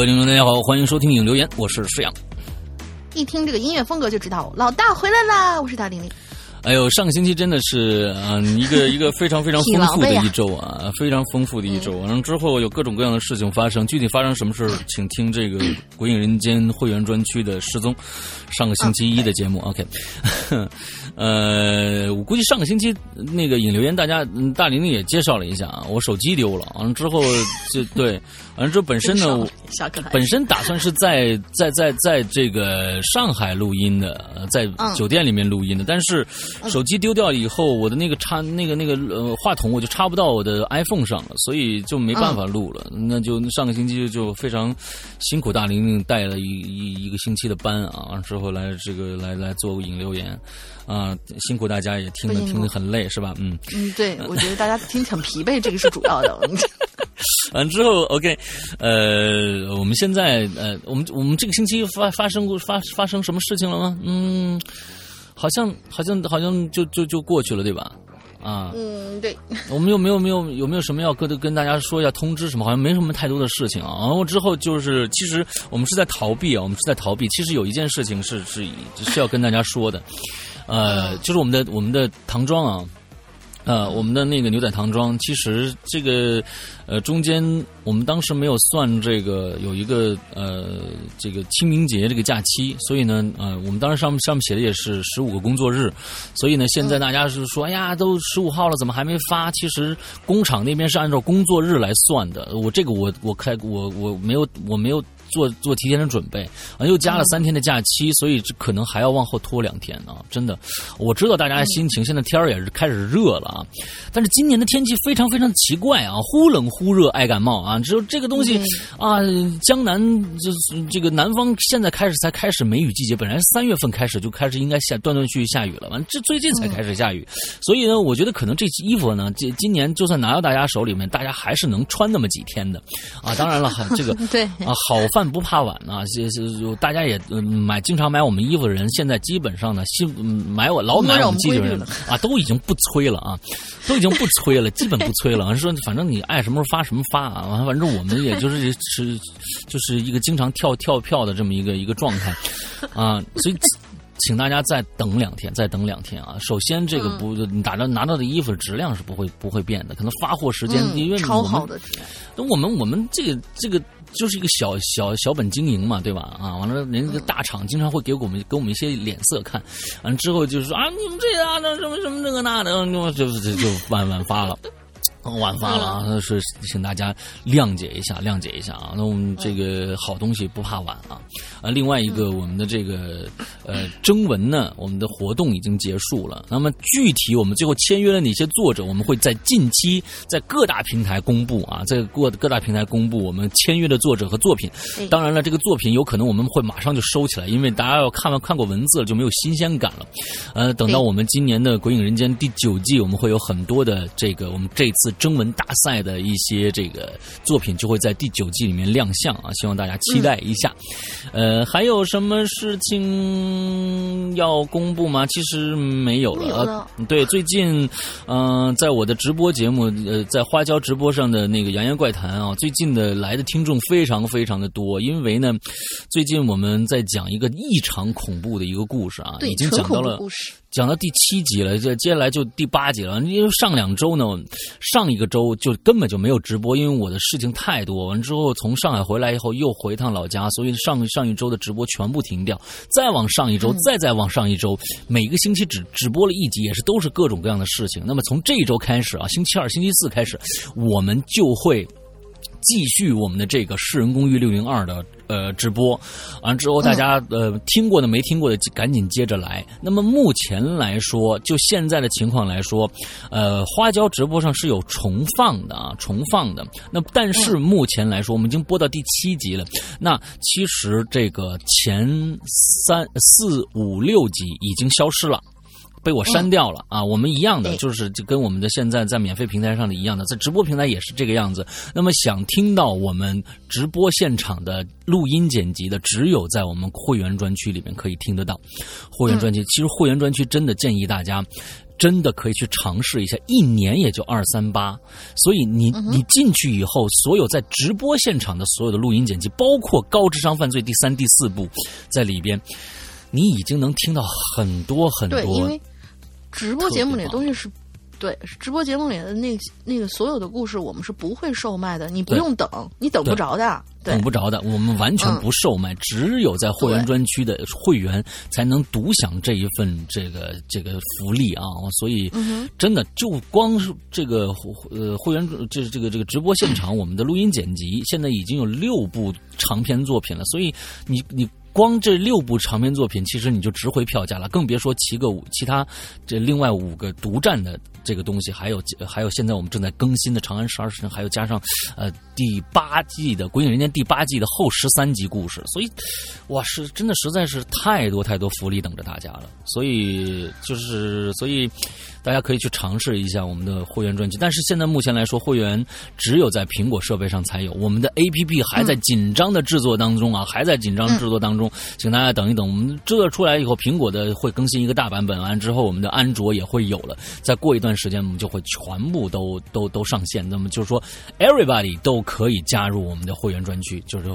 各位听众，大家好，欢迎收听影留言，我是施阳。一听这个音乐风格就知道老大回来啦！我是大玲玲。哎呦，上个星期真的是嗯，一个 一个非常非常丰富的一周啊，非常丰富的一周。完了之后有各种各样的事情发生，具体发生什么事请听这个《鬼影人间》会员专区的失踪。上个星期一的节目，OK。呃，我估计上个星期那个引流言，大家大玲玲也介绍了一下啊，我手机丢了，完了之后就对，完了之后本身呢，本身打算是在在在在这个上海录音的，在酒店里面录音的，但是手机丢掉以后，我的那个插那个那个呃话筒我就插不到我的 iPhone 上了，所以就没办法录了。那就上个星期就非常辛苦大玲玲带了一一一个星期的班啊，之后来这个来来做引流言。啊，辛苦大家也听了听得很累是吧？嗯嗯，对，我觉得大家听很疲惫，这个是主要的。完之后，OK，呃，我们现在呃，我们我们这个星期发发生过发发生什么事情了吗？嗯，好像好像好像就就就过去了，对吧？啊，嗯，对。我们有没有没有有没有什么要跟跟大家说一下通知什么？好像没什么太多的事情啊。然后之后就是，其实我们是在逃避啊，我们是在逃避。其实有一件事情是是是要跟大家说的。呃，就是我们的我们的唐装啊，呃，我们的那个牛仔唐装，其实这个呃中间我们当时没有算这个有一个呃这个清明节这个假期，所以呢呃我们当时上面上面写的也是十五个工作日，所以呢现在大家是说哎呀都十五号了怎么还没发？其实工厂那边是按照工作日来算的，我这个我我开我我没有我没有。做做提前的准备啊，又加了三天的假期，所以这可能还要往后拖两天啊！真的，我知道大家的心情，现在天儿也是开始热了啊。但是今年的天气非常非常奇怪啊，忽冷忽热，爱感冒啊。只有这个东西啊，江南就是这个南方现在开始才开始梅雨季节，本来三月份开始就开始应该下断断续续下雨了，完这最近才开始下雨，所以呢，我觉得可能这衣服呢，这今年就算拿到大家手里面，大家还是能穿那么几天的啊。当然了，这个 对啊，好饭。饭不怕晚啊！这这大家也买经常买我们衣服的人，现在基本上呢，新买我老买我们机器人啊，都已经不催了啊，都已经不催了，基本不催了。说反正你爱什么时候发什么发啊，反正我们也就是 是就是一个经常跳跳票的这么一个一个状态啊，所以。请大家再等两天，再等两天啊！首先，这个不你打着拿到的衣服质量是不会不会变的，可能发货时间因为超好的。那我们我们这个这个就是一个小小小本经营嘛，对吧？啊，完了，人家大厂经常会给我们给我们一些脸色看，完了之后就是说啊，你们这啊，那什么什么这个那的，就就就就万万发了。晚发了啊！是请大家谅解一下，谅解一下啊！那我们这个好东西不怕晚啊！啊，另外一个我们的这个呃征文呢，我们的活动已经结束了。那么具体我们最后签约了哪些作者，我们会在近期在各大平台公布啊，在各各大平台公布我们签约的作者和作品。当然了，这个作品有可能我们会马上就收起来，因为大家要看完看过文字了就没有新鲜感了。呃，等到我们今年的《鬼影人间》第九季，我们会有很多的这个我们这次。征文大赛的一些这个作品就会在第九季里面亮相啊，希望大家期待一下。呃，还有什么事情要公布吗？其实没有了。对，最近嗯，在我的直播节目呃，在花椒直播上的那个《扬言怪谈》啊，最近的来的听众非常非常的多，因为呢，最近我们在讲一个异常恐怖的一个故事啊，已经讲到了。讲到第七集了，这接下来就第八集了。因为上两周呢，上一个周就根本就没有直播，因为我的事情太多。完之后从上海回来以后，又回趟老家，所以上上一周的直播全部停掉。再往上一周，再再往上一周，每个星期只只播了一集，也是都是各种各样的事情。那么从这一周开始啊，星期二、星期四开始，我们就会。继续我们的这个《世人公寓六零二》的呃直播，完了之后大家呃听过的没听过的赶紧接着来。那么目前来说，就现在的情况来说，呃，花椒直播上是有重放的啊，重放的。那但是目前来说，我们已经播到第七集了。那其实这个前三四五六集已经消失了。被我删掉了啊！我们一样的，就是就跟我们的现在在免费平台上的一样的，在直播平台也是这个样子。那么想听到我们直播现场的录音剪辑的，只有在我们会员专区里面可以听得到。会员专区其实会员专区真的建议大家。真的可以去尝试一下，一年也就二三八，所以你你进去以后，所有在直播现场的所有的录音剪辑，包括高智商犯罪第三、第四部在里边，你已经能听到很多很多。直播节目里的东西是。对，直播节目里的那那个所有的故事，我们是不会售卖的，你不用等，你等不着的，等不着的，我们完全不售卖，只有在会员专区的会员才能独享这一份这个这个福利啊！所以，真的就光是这个呃会员这这个这个直播现场，我们的录音剪辑现在已经有六部长篇作品了，所以你你。光这六部长篇作品，其实你就值回票价了，更别说七个五其他这另外五个独占的这个东西，还有还有现在我们正在更新的《长安十二时辰》，还有加上呃第八季的《鬼影人间》第八季的后十三集故事，所以哇，是真的实在是太多太多福利等着大家了，所以就是所以。大家可以去尝试一下我们的会员专辑，但是现在目前来说，会员只有在苹果设备上才有。我们的 APP 还在紧张的制作当中啊，还在紧张制作当中，请大家等一等。我们制作出来以后，苹果的会更新一个大版本，完之后我们的安卓也会有了。再过一段时间，我们就会全部都都都上线。那么就是说，everybody 都可以加入我们的会员专区，就是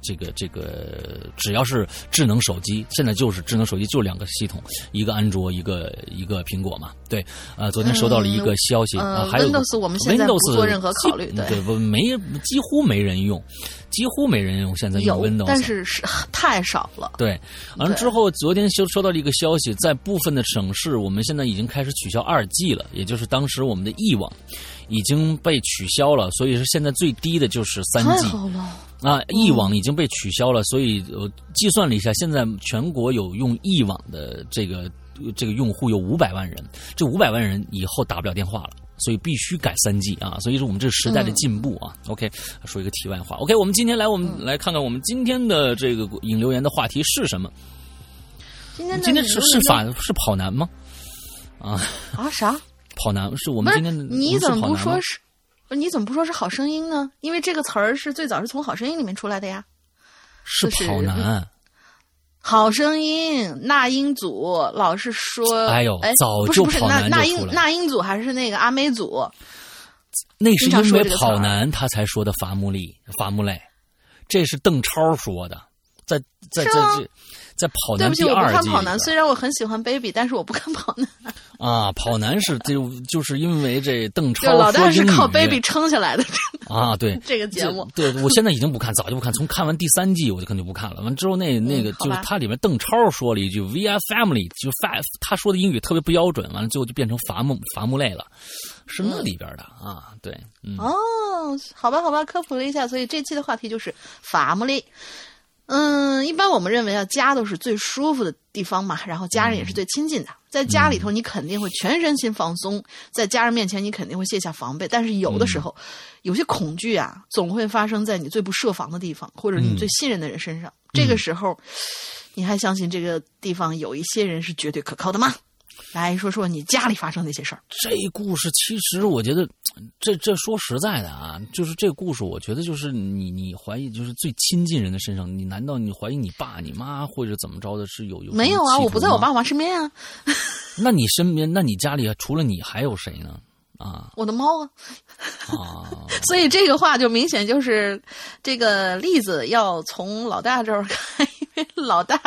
这个这个，只要是智能手机，现在就是智能手机就两个系统，一个安卓，一个一个苹果嘛，对。呃，昨天收到了一个消息啊，还有 Windows 我们现在不做任何考虑，对不没几乎没人用，几乎没人用。现在用 Windows，但是是 太少了。对，完了之后，昨天收收到了一个消息，在部分的省市，我们现在已经开始取消二 G 了，也就是当时我们的 E 网已经被取消了，所以是现在最低的就是三 G 啊，E 网已经被取消了，所以我计算了一下，现在全国有用 E 网的这个。这个用户有五百万人，这五百万人以后打不了电话了，所以必须改三 G 啊！所以说我们这时代的进步啊。OK，说一个题外话。OK，我们今天来，我们来看看我们今天的这个引留言的话题是什么？今天今天是是法是跑男吗？啊啊啥？跑男是我们今天的？你怎么不说是？你怎么不说是好声音呢？因为这个词儿是最早是从好声音里面出来的呀。是跑男。好声音，那英组老是说，哎呦，哎早就跑男那英那英组还是那个阿美组，那是因为跑男他才说的伐木力，伐木累，这是邓超说的，在在在这。在跑男第二季，跑男虽然我很喜欢 baby，但是我不看跑男。啊，跑男是就就是因为这邓超 老大是靠 baby 撑下来的。啊，对 这个节目，对我现在已经不看，早就不看。从看完第三季，我就肯定不看了。完之后，那那个就是他里面邓超说了一句 “we are family”，就 five，他说的英语特别不标准。完了，最后就变成伐木伐木类了，是那里边的啊。对，哦，好吧，好吧，科普了一下，所以这期的话题就是伐木类。嗯，一般我们认为啊，家都是最舒服的地方嘛，然后家人也是最亲近的。在家里头，你肯定会全身心放松，在家人面前，你肯定会卸下防备。但是有的时候，有些恐惧啊，总会发生在你最不设防的地方，或者你最信任的人身上。这个时候，你还相信这个地方有一些人是绝对可靠的吗？来说说你家里发生那些事儿。这故事其实我觉得，这这说实在的啊，就是这故事，我觉得就是你你怀疑，就是最亲近人的身上，你难道你怀疑你爸你妈或者怎么着的，是有有没有啊？我不在我爸妈身边啊。那你身边，那你家里除了你还有谁呢？啊，我的猫啊。啊。所以这个话就明显就是这个例子要从老大这儿看。老大，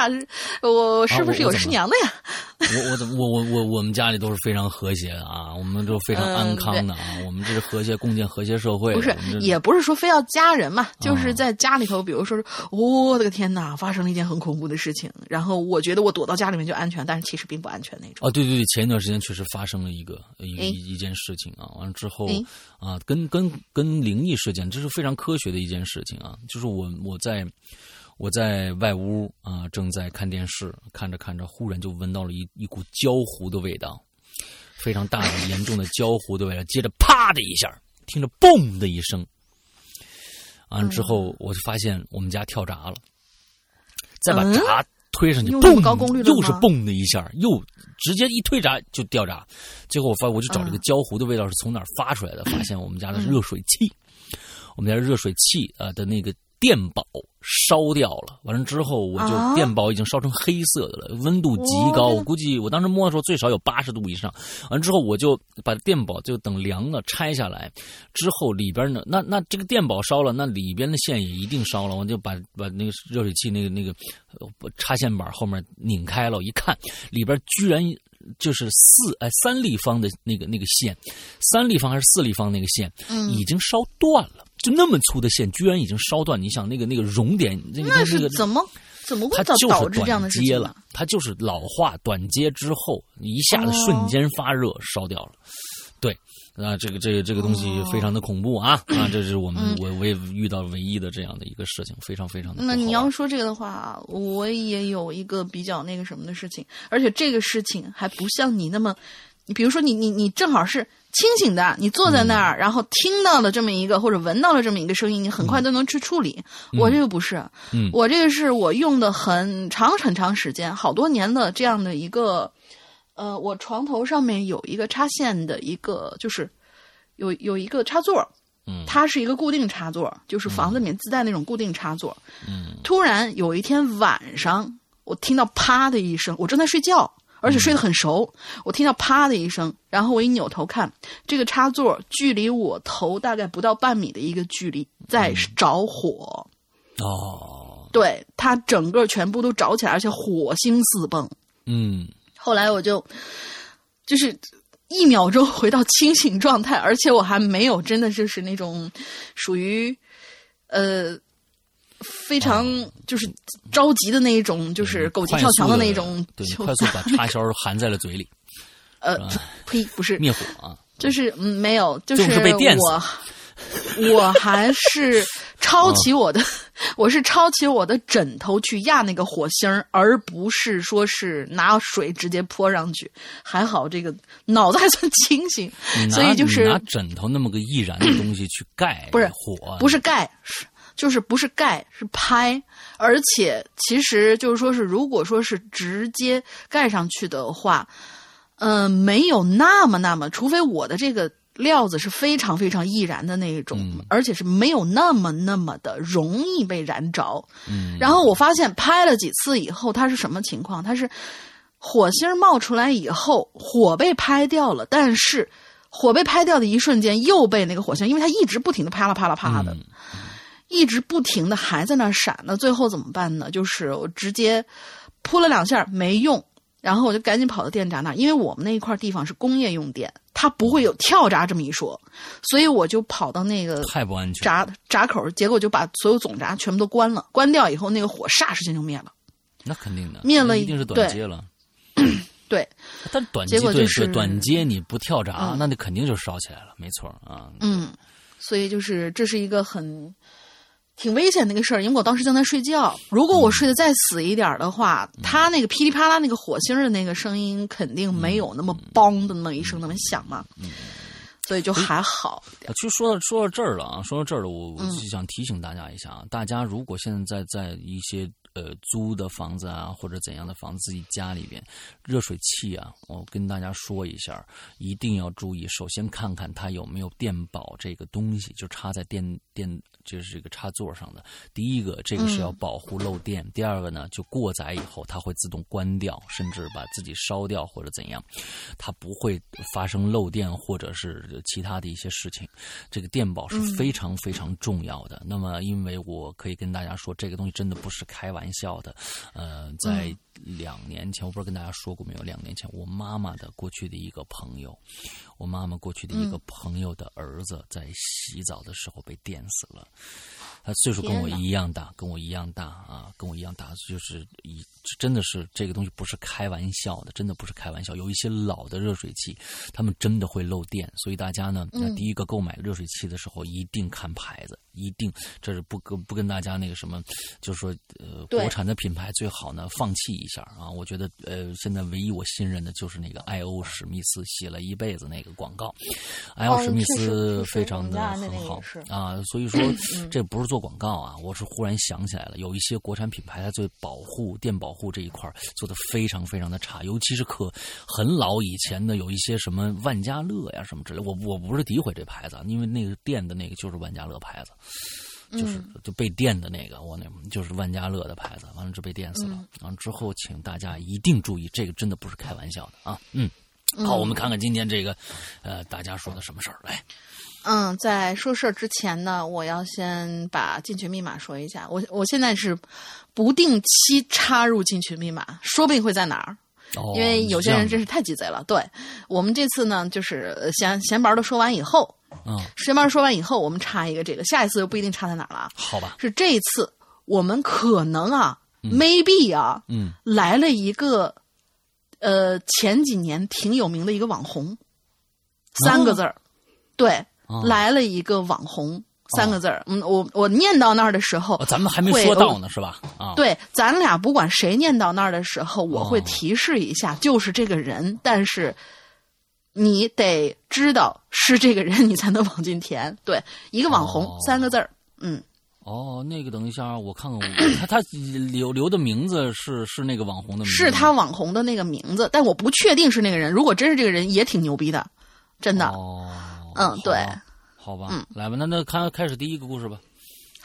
我是不是有师娘的呀？我我怎么我我我我们家里都是非常和谐的啊，我们都非常安康的啊，我们这是和谐共建和谐社会。不是，也不是说非要家人嘛，就是在家里头，比如说，我的个天哪，发生了一件很恐怖的事情，然后我觉得我躲到家里面就安全，但是其实并不安全那种。啊，对对对，前一段时间确实发生了一个一一一件事情啊，完了之后啊，跟跟跟灵异事件，这是非常科学的一件事情啊，就是我我在。我在外屋啊，正在看电视，看着看着，忽然就闻到了一一股焦糊的味道，非常大的、严重的焦糊的味道。接着，啪的一下，听着“嘣”的一声，完了之后，我就发现我们家跳闸了。再把闸推上去，嘣，又是“嘣”的一下，又直接一推闸就掉闸。最后我发，我就找这个焦糊的味道是从哪儿发出来的，发现我们家的热水器，我们家热水器啊的那个。电宝烧掉了。完了之后，我就啊电宝已经烧成黑色的了，温度极高，哦我估计我当时摸的时候最少有八十度以上。完之后，我就把电宝就等凉了拆下来，之后里边呢，那那这个电宝烧了，那里边的线也一定烧了。我就把把那个热水器那个那个呃插线板后面拧开了，我一看里边居然就是四哎三立方的那个那个线，三立方还是四立方那个线，嗯已经烧断了。就那么粗的线，居然已经烧断。你想那个那个熔点，那个是怎么怎么会它导致这样的短接了事情呢？，它就是老化短接之后一下子瞬间发热烧掉了。对，啊，这个这个这个东西非常的恐怖啊、啊！这是我们、嗯我我也遇到唯一的这样的一个事情，非常非常的。那你要说这个的话，我也有一个比较那个什么的事情，而且这个事情还不像你那么，你比如说你你你正好是清醒的，你坐在那儿，然后听到了这么一个或者闻到了这么一个声音，你很快都能去处理。我这个不是，嗯。我这个是我用的很长很长时间，好多年的这样的一个，呃，我床头上面有一个插线的一个，就是有有一个插座，嗯。它是一个固定插座，就是房子里面自带那种固定插座。嗯。突然有一天晚上，我听到啪的一声，我正在睡觉，而且睡得很熟。我听到啪的一声，然后我一扭头看，这个插座距离我头大概不到半米的一个距离在着火，哦，对，它整个全部都着起来，而且火星四迸。嗯后来我就就是一秒钟回到清醒状态，而且我还没有真的就是那种属于呃非常就是着急的那一种，就是狗急跳墙的那一种对，快速把插销含在了嘴里，呃呸不是灭火啊！就是嗯没有，就就是被电死我。我还是抄起我的，我是抄起我的枕头去压那个火星儿，而不是说是拿水直接泼上去。还好这个脑子还算清醒，所以就是拿枕头那么个易燃的东西去盖不是火，不是盖，是就是不是盖，是拍。而且其实就是说是，如果说是直接盖上去的话，呃，没有那么那么，除非我的这个料子是非常非常易燃的那一种，嗯而且是没有那么那么的容易被燃着。嗯，然后我发现拍了几次以后，它是什么情况？它是火星儿冒出来以后，火被拍掉了，但是火被拍掉的一瞬间又被那个火星，因为它一直不停的啪啦啪啦啪啦的，嗯一直不停的还在那闪。那最后怎么办呢？就是我直接扑了两下没用，然后我就赶紧跑到电闸那儿，因为我们那一块地方是工业用电，它不会有跳闸这么一说，所以我就跑到那个太不安全。闸闸口，结果就把所有总闸全部都关了。关掉以后，那个火霎时间就灭了。那肯定的，灭了一定是短接了。对，但短接对结果就是短接你不跳闸，嗯那你肯定就烧起来了，没错啊。嗯，所以就是这是一个很挺危险的一个事儿，因为我当时正在睡觉。如果我睡得再死一点的话，它那个噼里啪啦那个火星的那个声音肯定没有那么梆的那么一声那么响嘛。所以就还好一点。啊，其实说到说到这儿了啊，说到这儿了，我我嗯就想提醒大家一下啊，大家如果现在在一些呃租的房子啊或者怎样的房子自己家里边，热水器啊，我跟大家说一下，一定要注意，首先看看它有没有电保这个东西，就插在电电就是这个插座上的。第一个，这个是要保护漏电；第二个呢，就过载以后它会自动关掉，甚至把自己烧掉或者怎样，它不会发生漏电或者是其他的一些事情。这个电保是非常非常重要的。那么，因为我可以跟大家说，这个东西真的不是开玩笑的。呃，在两年前，我不知道跟大家说过没有？两年前，我妈妈的过去的一个朋友，我妈妈过去的一个朋友的儿子在洗澡的时候被电死了。他岁数跟我一样大，跟我一样大啊，跟我一样大，就是一真的是这个东西不是开玩笑的，真的不是开玩笑。有一些老的热水器，他们真的会漏电，所以大家呢，那第一个购买热水器的时候一定看牌子，一定这是不跟不跟大家那个什么，就是说呃，国产的品牌最好呢放弃一下啊。我觉得呃，现在唯一我信任的就是那个艾欧史密斯写了一辈子那个广告，艾欧史密斯非常的很好啊，所以说这不是做广告啊，我是忽然想起来了，有一些国产品牌它对保护电保护这一块儿做的非常非常的差，尤其是可很老以前的有一些什么万家乐呀什么之类，我我不是诋毁这牌子，啊，因为那个电的那个就是万家乐牌子。就是就被电的那个，我那就是万家乐的牌子，完了就被电死了。然后之后，请大家一定注意，这个真的不是开玩笑的啊。嗯，好，我们看看今天这个，呃，大家说的什么事儿来。嗯，在说事儿之前呢，我要先把进群密码说一下。我我现在是不定期插入进群密码，说不定会在哪儿。因为有些人真是太鸡贼了。对我们这次呢，就是闲闲白的说完以后，嗯，闲白说完以后，我们插一个这个，下一次就不一定插在哪儿了。好吧，是这一次我们可能啊，maybe 啊，嗯，来了一个，呃，前几年挺有名的一个网红，三个字儿，对，来了一个网红。三个字儿，嗯，我我念到那儿的时候，咱们还没说到呢，是吧？啊，对，咱俩不管谁念到那儿的时候，我会提示一下，就是这个人，但是你得知道是这个人，你才能往进填。对，一个网红，三个字儿，嗯。哦，那个等一下，我看看，他他留留的名字是是那个网红的名字，是他网红的那个名字，但我不确定是那个人。如果真是这个人，也挺牛逼的，真的。哦，嗯，对。好吧，嗯，来吧，那那开开始第一个故事吧。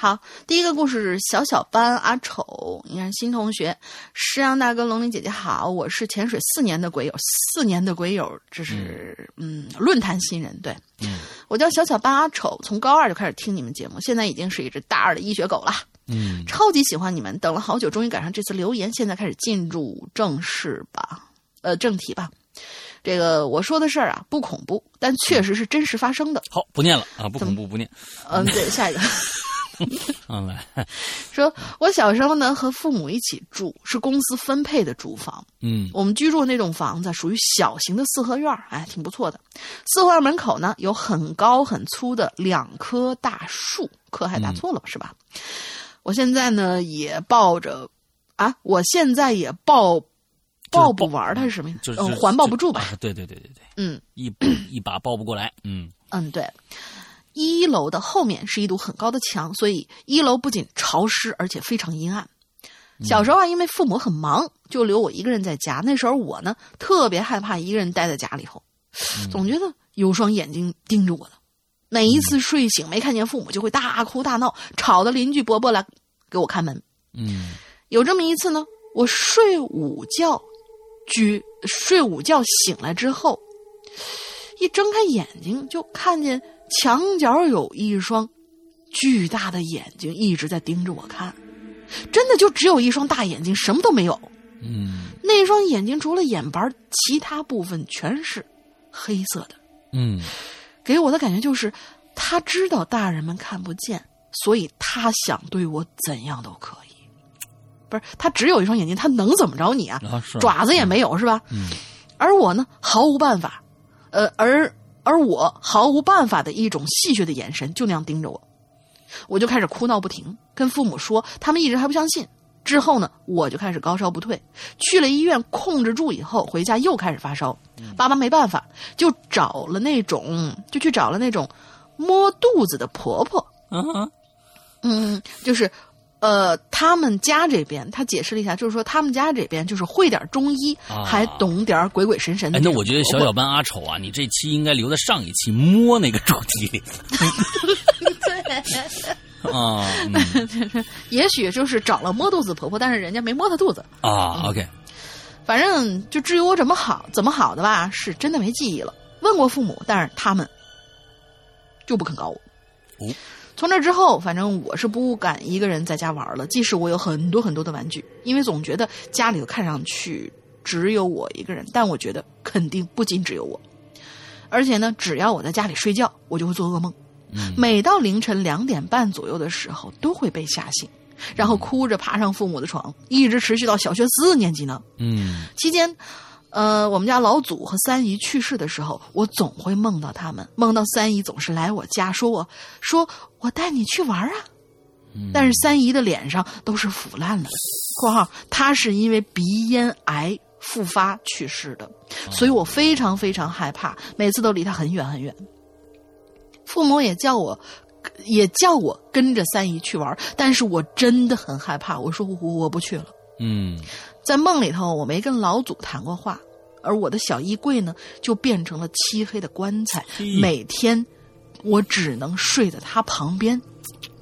好，第一个故事是小小班阿丑，你看新同学，诗阳大哥、龙鳞姐姐好，我是潜水四年的鬼友，四年的鬼友，这是嗯论坛新人，对，嗯，我叫小小班阿丑，从高二就开始听你们节目，现在已经是一只大二的医学狗了，嗯，超级喜欢你们，等了好久，终于赶上这次留言，现在开始进入正式吧，呃，正题吧。这个我说的事儿啊，不恐怖，但确实是真实发生的。好，不念了啊，不恐怖，不念。嗯，对，下一个。嗯，来 说，我小时候呢和父母一起住，是公司分配的住房。嗯，我们居住那种房子属于小型的四合院哎，挺不错的。四合院门口呢有很高很粗的两棵大树，棵还打错了吧？是吧？我现在呢也抱着啊，我现在也抱。抱不玩它是什么意思？嗯，环抱不住吧？对对对对对，嗯，一一把抱不过来，嗯嗯，对。一楼的后面是一堵很高的墙，所以一楼不仅潮湿，而且非常阴暗。小时候啊，因为父母很忙，就留我一个人在家。那时候我呢，特别害怕一个人待在家里头，总觉得有双眼睛盯着我的。每一次睡醒没看见父母，就会大哭大闹，吵得邻居伯伯来给我开门。嗯，有这么一次呢，我睡午觉。举睡午觉醒来之后，一睁开眼睛就看见墙角有一双巨大的眼睛一直在盯着我看，真的就只有一双大眼睛，什么都没有。嗯，那双眼睛除了眼白，其他部分全是黑色的。嗯，给我的感觉就是他知道大人们看不见，所以他想对我怎样都可以。不是他只有一双眼睛，他能怎么着你啊？爪子也没有是吧？嗯，而我呢，毫无办法，呃，而而我毫无办法的一种戏谑的眼神，就那样盯着我，我就开始哭闹不停，跟父母说，他们一直还不相信。之后呢，我就开始高烧不退，去了医院控制住以后，回家又开始发烧。爸妈没办法，就找了那种，就去找了那种摸肚子的婆婆。嗯嗯，就是。呃，他们家这边，他解释了一下，就是说他们家这边就是会点中医，还懂点鬼鬼神神的。那我觉得小小班阿丑啊，你这期应该留在上一期摸那个主题里。对 啊，也许就是找了摸肚子婆婆，但是人家没摸她肚子啊。OK，反正就至于我怎么好怎么好的吧，是真的没记忆了。问过父母，但是他们就不肯告我。哦。从那之后，反正我是不敢一个人在家玩了。即使我有很多很多的玩具，因为总觉得家里头看上去只有我一个人。但我觉得肯定不仅只有我，而且呢，只要我在家里睡觉，我就会做噩梦。每到凌晨两点半左右的时候，都会被吓醒，然后哭着爬上父母的床，一直持续到小学四年级呢。嗯，期间。呃，我们家老祖和三姨去世的时候，我总会梦到他们，梦到三姨总是来我家，说我说我带你去玩啊。但是三姨的脸上都是腐烂的（括号她是因为鼻咽癌复发去世的），所以我非常非常害怕，每次都离她很远很远。父母也叫我，也叫我跟着三姨去玩，但是我真的很害怕，我说我我不去了。嗯。在梦里头，我没跟老祖谈过话，而我的小衣柜呢，就变成了漆黑的棺材。每天，我只能睡在他旁边，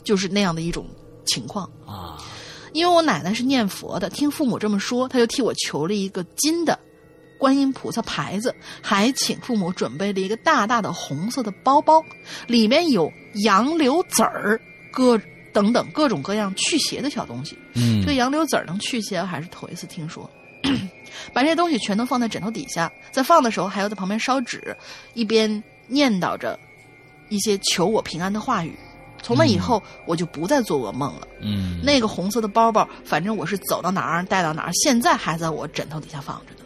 就是那样的一种情况。啊，因为我奶奶是念佛的，听父母这么说，她就替我求了一个金的观音菩萨牌子，还请父母准备了一个大大的红色的包包，里面有杨柳籽儿、各等等各种各样去邪的小东西。嗯这个杨柳籽儿能去邪，还是头一次听说。把这些东西全都放在枕头底下，在放的时候还要在旁边烧纸，一边念叨着一些求我平安的话语。从那以后，我就不再做噩梦了。嗯，那个红色的包包，反正我是走到哪儿带到哪儿，现在还在我枕头底下放着呢。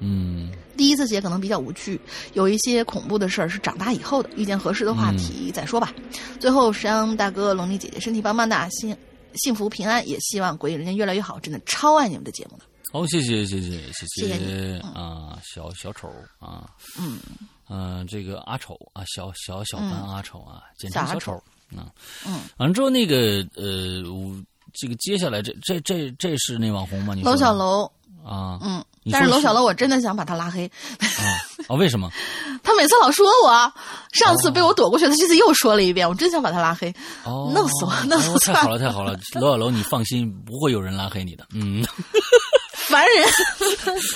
嗯第一次写可能比较无趣，有一些恐怖的事儿是长大以后的，遇见合适的话题再说吧。最后，石阳大哥、龙妮姐姐身体棒棒的，幸幸福平安，也希望鬼影人间越来越好。真的超爱你们的节目的。好，谢谢谢谢谢谢谢你啊，小小丑啊，嗯，嗯，这个阿丑啊，小小小班阿丑啊，简称小小丑丑啊，嗯，完了之后那个呃，我这个接下来这这这这是那网红吗？你说楼小楼，啊，嗯，但是楼小楼，我真的想把他拉黑。啊啊，为什么？他每次老说我，上次被我躲过去，他这次又说了一遍，我真想把他拉黑。哦，弄死我弄死我哦太好了，太好了，楼小楼，你放心，不会有人拉黑你的，嗯。烦人！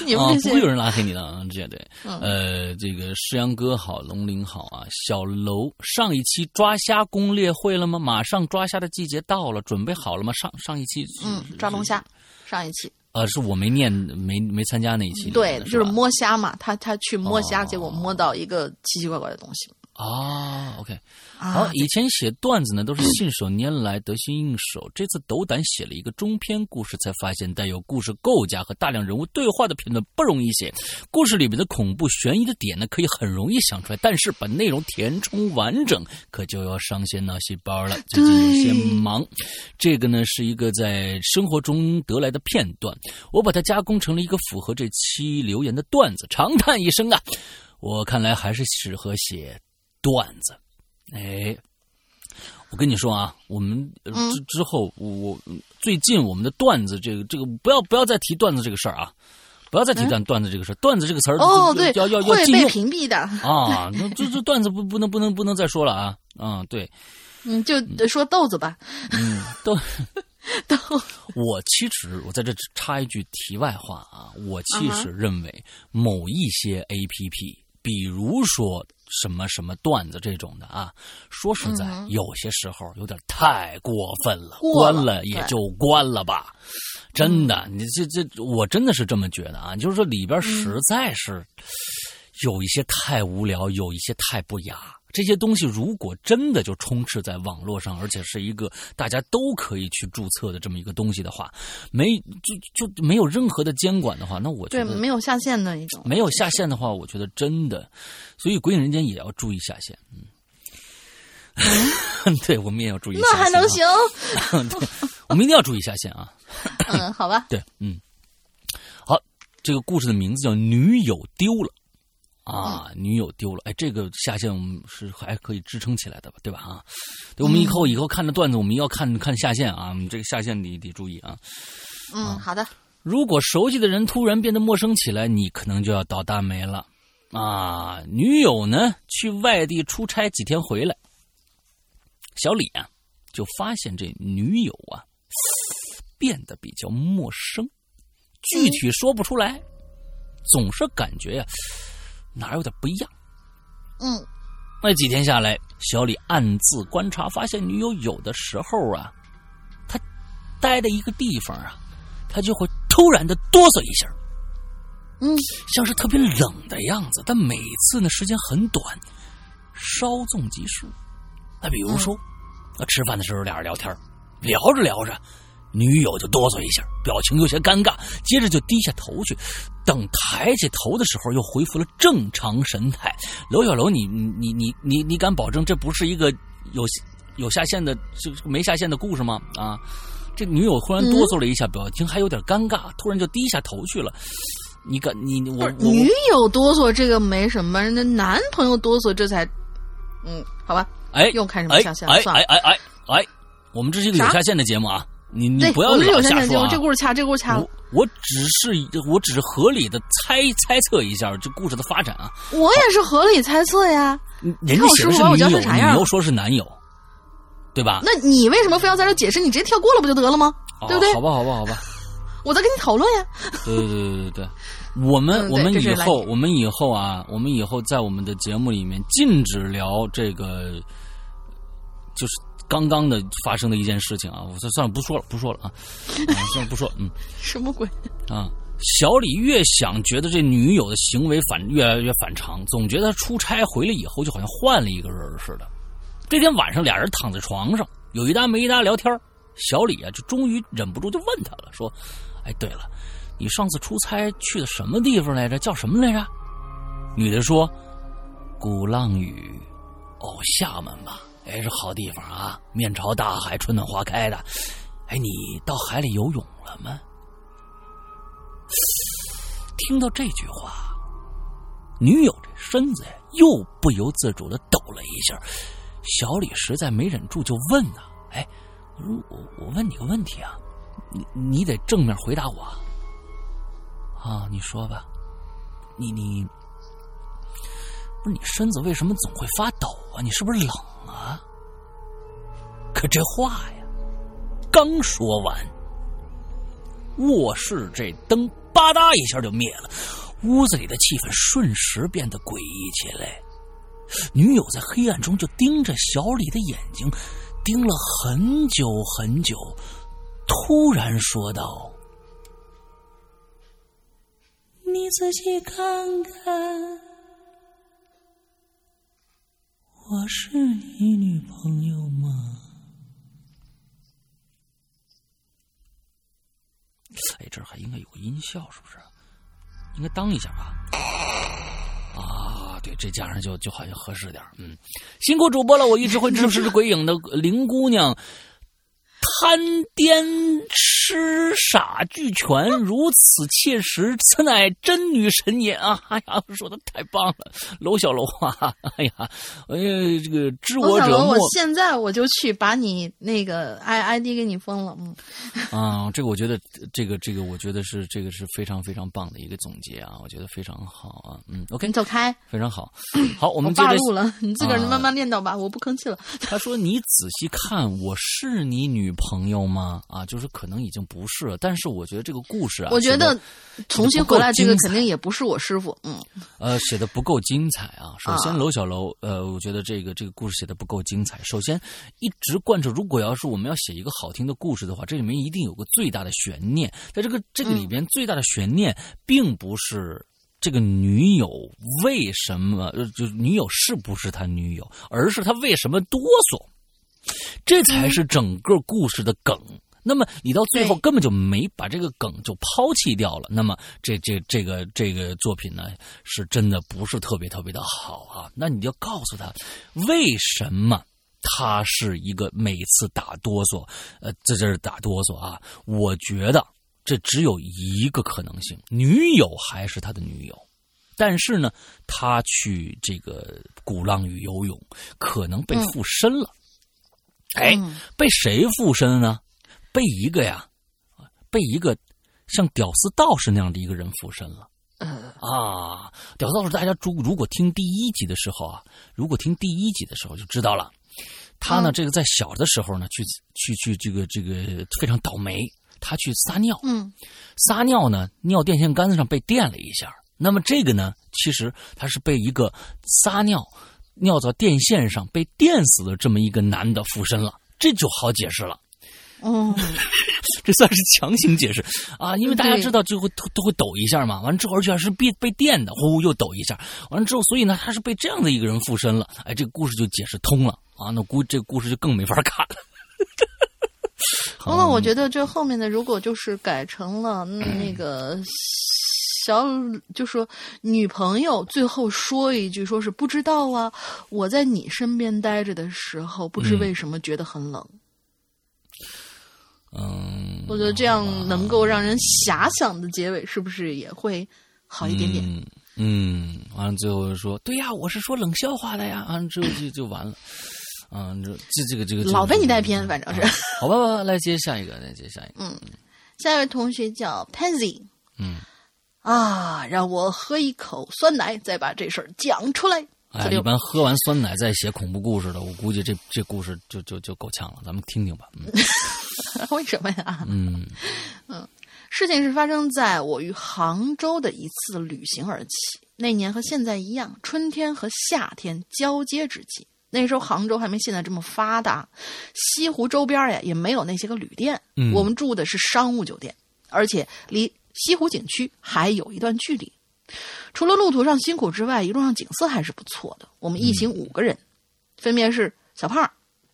你们啊，这些不会有人拉黑你的啊，这对。嗯呃，这个诗阳哥好，龙鳞好啊，小楼上一期抓虾攻略会了吗？马上抓虾的季节到了，准备好了吗？上上一期嗯，抓龙虾，上一期呃，是我没念没没参加那一期对，的，就是摸虾嘛，他他去摸虾，哦结果摸到一个奇奇怪怪的东西。啊，OK，啊好，以前写段子呢都是信手拈来，得心应手。这次斗胆写了一个中篇故事，才发现带有故事构架和大量人物对话的片段不容易写。故事里面的恐怖悬疑的点呢，可以很容易想出来，但是把内容填充完整，可就要伤些脑细胞了。最近有些忙，这个呢是一个在生活中得来的片段，我把它加工成了一个符合这期留言的段子。长叹一声啊，我看来还是适合写段子。哎，我跟你说啊，我们之之后，我我最近我们的段子，这个这个不要不要再提段子这个事儿啊，不要再提段段子这个事儿，段子这个词儿哦，对，就要要要会被禁用屏蔽的。啊，那这这段子不不能不能不能再说了啊，啊，对，嗯，就说豆子吧，嗯，豆。豆。我其实我在这插一句题外话啊，我其嗯实认为某一些 A P P，、比如说什么什么段子这种的啊，说实在，嗯有些时候有点太过分了，了关了也就关了吧。真的，你这这，我真的是这么觉得啊，就是说里边实在是有一些太无聊，有一些太不雅。这些东西如果真的就充斥在网络上，而且是一个大家都可以去注册的这么一个东西的话，没就就没有任何的监管的话，那我觉对，没有下线的一种。没有下线的话，我觉得真的，所以《鬼影人间》也要注意下线。嗯，对，我们也要注意下线、啊。那还能行？对，我们一定要注意下线啊。嗯，好吧。对，嗯，好，这个故事的名字叫《女友丢了》啊，女友丢了。哎，这个下线我们是还可以支撑起来的吧？对吧？啊，对，我们以后以后看的段子，我们要看看下线啊，这个下线你得注意啊。嗯，好的。如果熟悉的人突然变得陌生起来，你可能就要倒大霉了啊！女友呢，去外地出差几天回来，小李啊，就发现这女友啊变得比较陌生，具体说不出来，总是感觉呀、哪儿有点不一样。嗯那几天下来，小李暗自观察，发现女友有的时候啊，她待的一个地方啊，她就会突然的哆嗦一下，嗯像是特别冷的样子。但每次呢，时间很短，稍纵即逝。那比如说，啊，吃饭的时候俩人聊天，聊着聊着，女友就哆嗦一下，表情有些尴尬，接着就低下头去。等抬起头的时候，又恢复了正常神态。楼小楼，你你你你你敢保证这不是一个有有下线的，这个没下线的故事吗？啊，这女友忽然哆嗦了一下，表情还有点尴尬，突然就低下头去了。你敢你我女友哆嗦这个没什么，人家男朋友哆嗦这才，嗯，好吧。哎又开始哎下线了哎算了哎哎哎哎，我们这是一个有下线的节目啊，你你，不要老瞎说啊。这故事掐，这故事掐了我。我只是我只是合理的猜猜测一下这故事的发展啊。我也是合理猜测呀。人家写的是女友，你又说是男友，对吧？那你为什么非要在这解释？你直接跳过了不就得了吗？哦对不对好吧，好吧，好吧。我在跟你讨论呀。对对对对对对，我们、嗯我们以后我们以后啊，我们以后在我们的节目里面禁止聊这个，就是刚刚的发生的一件事情啊。我算算了，不说了，不说了啊，啊算了，不说，嗯什么鬼？啊。小李越想，觉得这女友的行为反越来越反常，总觉得出差回来以后就好像换了一个人似的。这天晚上，俩人躺在床上，有一搭没一搭聊天小李啊，就终于忍不住就问他了，说：“哎，对了，你上次出差去的什么地方来着？叫什么来着？”女的说：“鼓浪屿。”哦，厦门吧？哎，是好地方啊，面朝大海，春暖花开的。哎，你到海里游泳了吗？听到这句话，女友这身子呀，又不由自主的抖了一下。小李实在没忍住，就问呐、哎，我我问你个问题啊，你你得正面回答我。啊，你说吧，你你不是你身子为什么总会发抖啊？你是不是冷啊？可这话呀，刚说完，卧室这灯吧嗒一下就灭了，屋子里的气氛瞬时变得诡异起来。女友在黑暗中就盯着小李的眼睛，盯了很久很久，突然说道：“你仔细看看，我是你女朋友吗？”哎，这还应该有个音效，是不是？应该当一下吧。啊，对，这加上就就好像合适点嗯，辛苦主播了，我一直会支持鬼影的林姑娘，贪癫痴傻俱全，如此切实，此乃真女神也啊！哎呀，说的太棒了，楼小楼啊！哎呀，哎呀，这个知我者我现在我就去把你那个 i i d 给你封了。嗯，啊，这个我觉得，这个这个，我觉得是这个是非常非常棒的一个总结啊，我觉得非常好啊，嗯，OK，你走开，非常好，好，我 我们接着。罢录了，你自个儿啊慢慢念叨吧，我不吭气了。他说：“你仔细看，我是你女朋友吗？啊，就是可能已经不是了，但是我觉得这个故事啊，我觉得重新回来，这个肯定也不是我师傅。嗯，呃，写的不够精彩啊。首先，啊楼小楼，呃，我觉得这个这个故事写的不够精彩。首先，一直贯彻，如果要是我们要写一个好听的故事的话，这里面一定有个最大的悬念。在这个这个里边，最大的悬念并不是这个女友为什么，呃，就女友是不是他女友，而是他为什么哆嗦，这才是整个故事的梗。那么你到最后根本就没把这个梗就抛弃掉了，那么这这这个这个作品呢，是真的不是特别特别的好啊。那你就告诉他，为什么他是一个每次打哆嗦，呃，在这儿打哆嗦啊？我觉得这只有一个可能性，女友还是他的女友。但是呢，他去这个鼓浪屿游泳，可能被嗯附身了。哎，嗯被谁附身呢？被一个呀，被一个像屌丝道士那样的一个人附身了。呃，啊，屌丝道士，大家如如果听第一集的时候啊，如果听第一集的时候就知道了，他呢，嗯这个在小的时候呢，去去去这个这个非常倒霉，他去撒尿，嗯撒尿呢，尿电线杆子上被电了一下。那么这个呢，其实他是被一个撒尿尿到电线上被电死的这么一个男的附身了，这就好解释了。嗯，这算是强行解释。啊，因为大家知道就会都都会抖一下嘛，完了之后而且是被被电的，呼呼又抖一下，完了之后，所以呢，他是被这样的一个人附身了，哎，这个故事就解释通了。啊，那估这个故事就更没法看了。不过我觉得这后面的如果就是改成了、嗯、那个小，就说女朋友最后说一句，说是不知道啊，我在你身边待着的时候，不知为什么觉得很冷。嗯，我觉得这样能够让人遐想的结尾，是不是也会好一点点？嗯嗯，完了最后说，对呀，我是说冷笑话的呀，完了之后就就完了。嗯，这这这个这个老被你带偏，反正是。啊好吧吧，来接下一个，来接下一个。嗯，下一位同学叫 Pansy。嗯啊，让我喝一口酸奶，再把这事儿讲出来。哎，一般喝完酸奶再写恐怖故事的，我估计这这故事就就就够呛了。咱们听听吧。嗯、为什么呀？嗯 嗯，事情是发生在我与杭州的一次旅行而起。那年和现在一样，春天和夏天交接之际。那时候杭州还没现在这么发达，西湖周边呀也没有那些个旅店。嗯，我们住的是商务酒店，而且离西湖景区还有一段距离。除了路途上辛苦之外，一路上景色还是不错的。我们一行五个人，分别是小胖、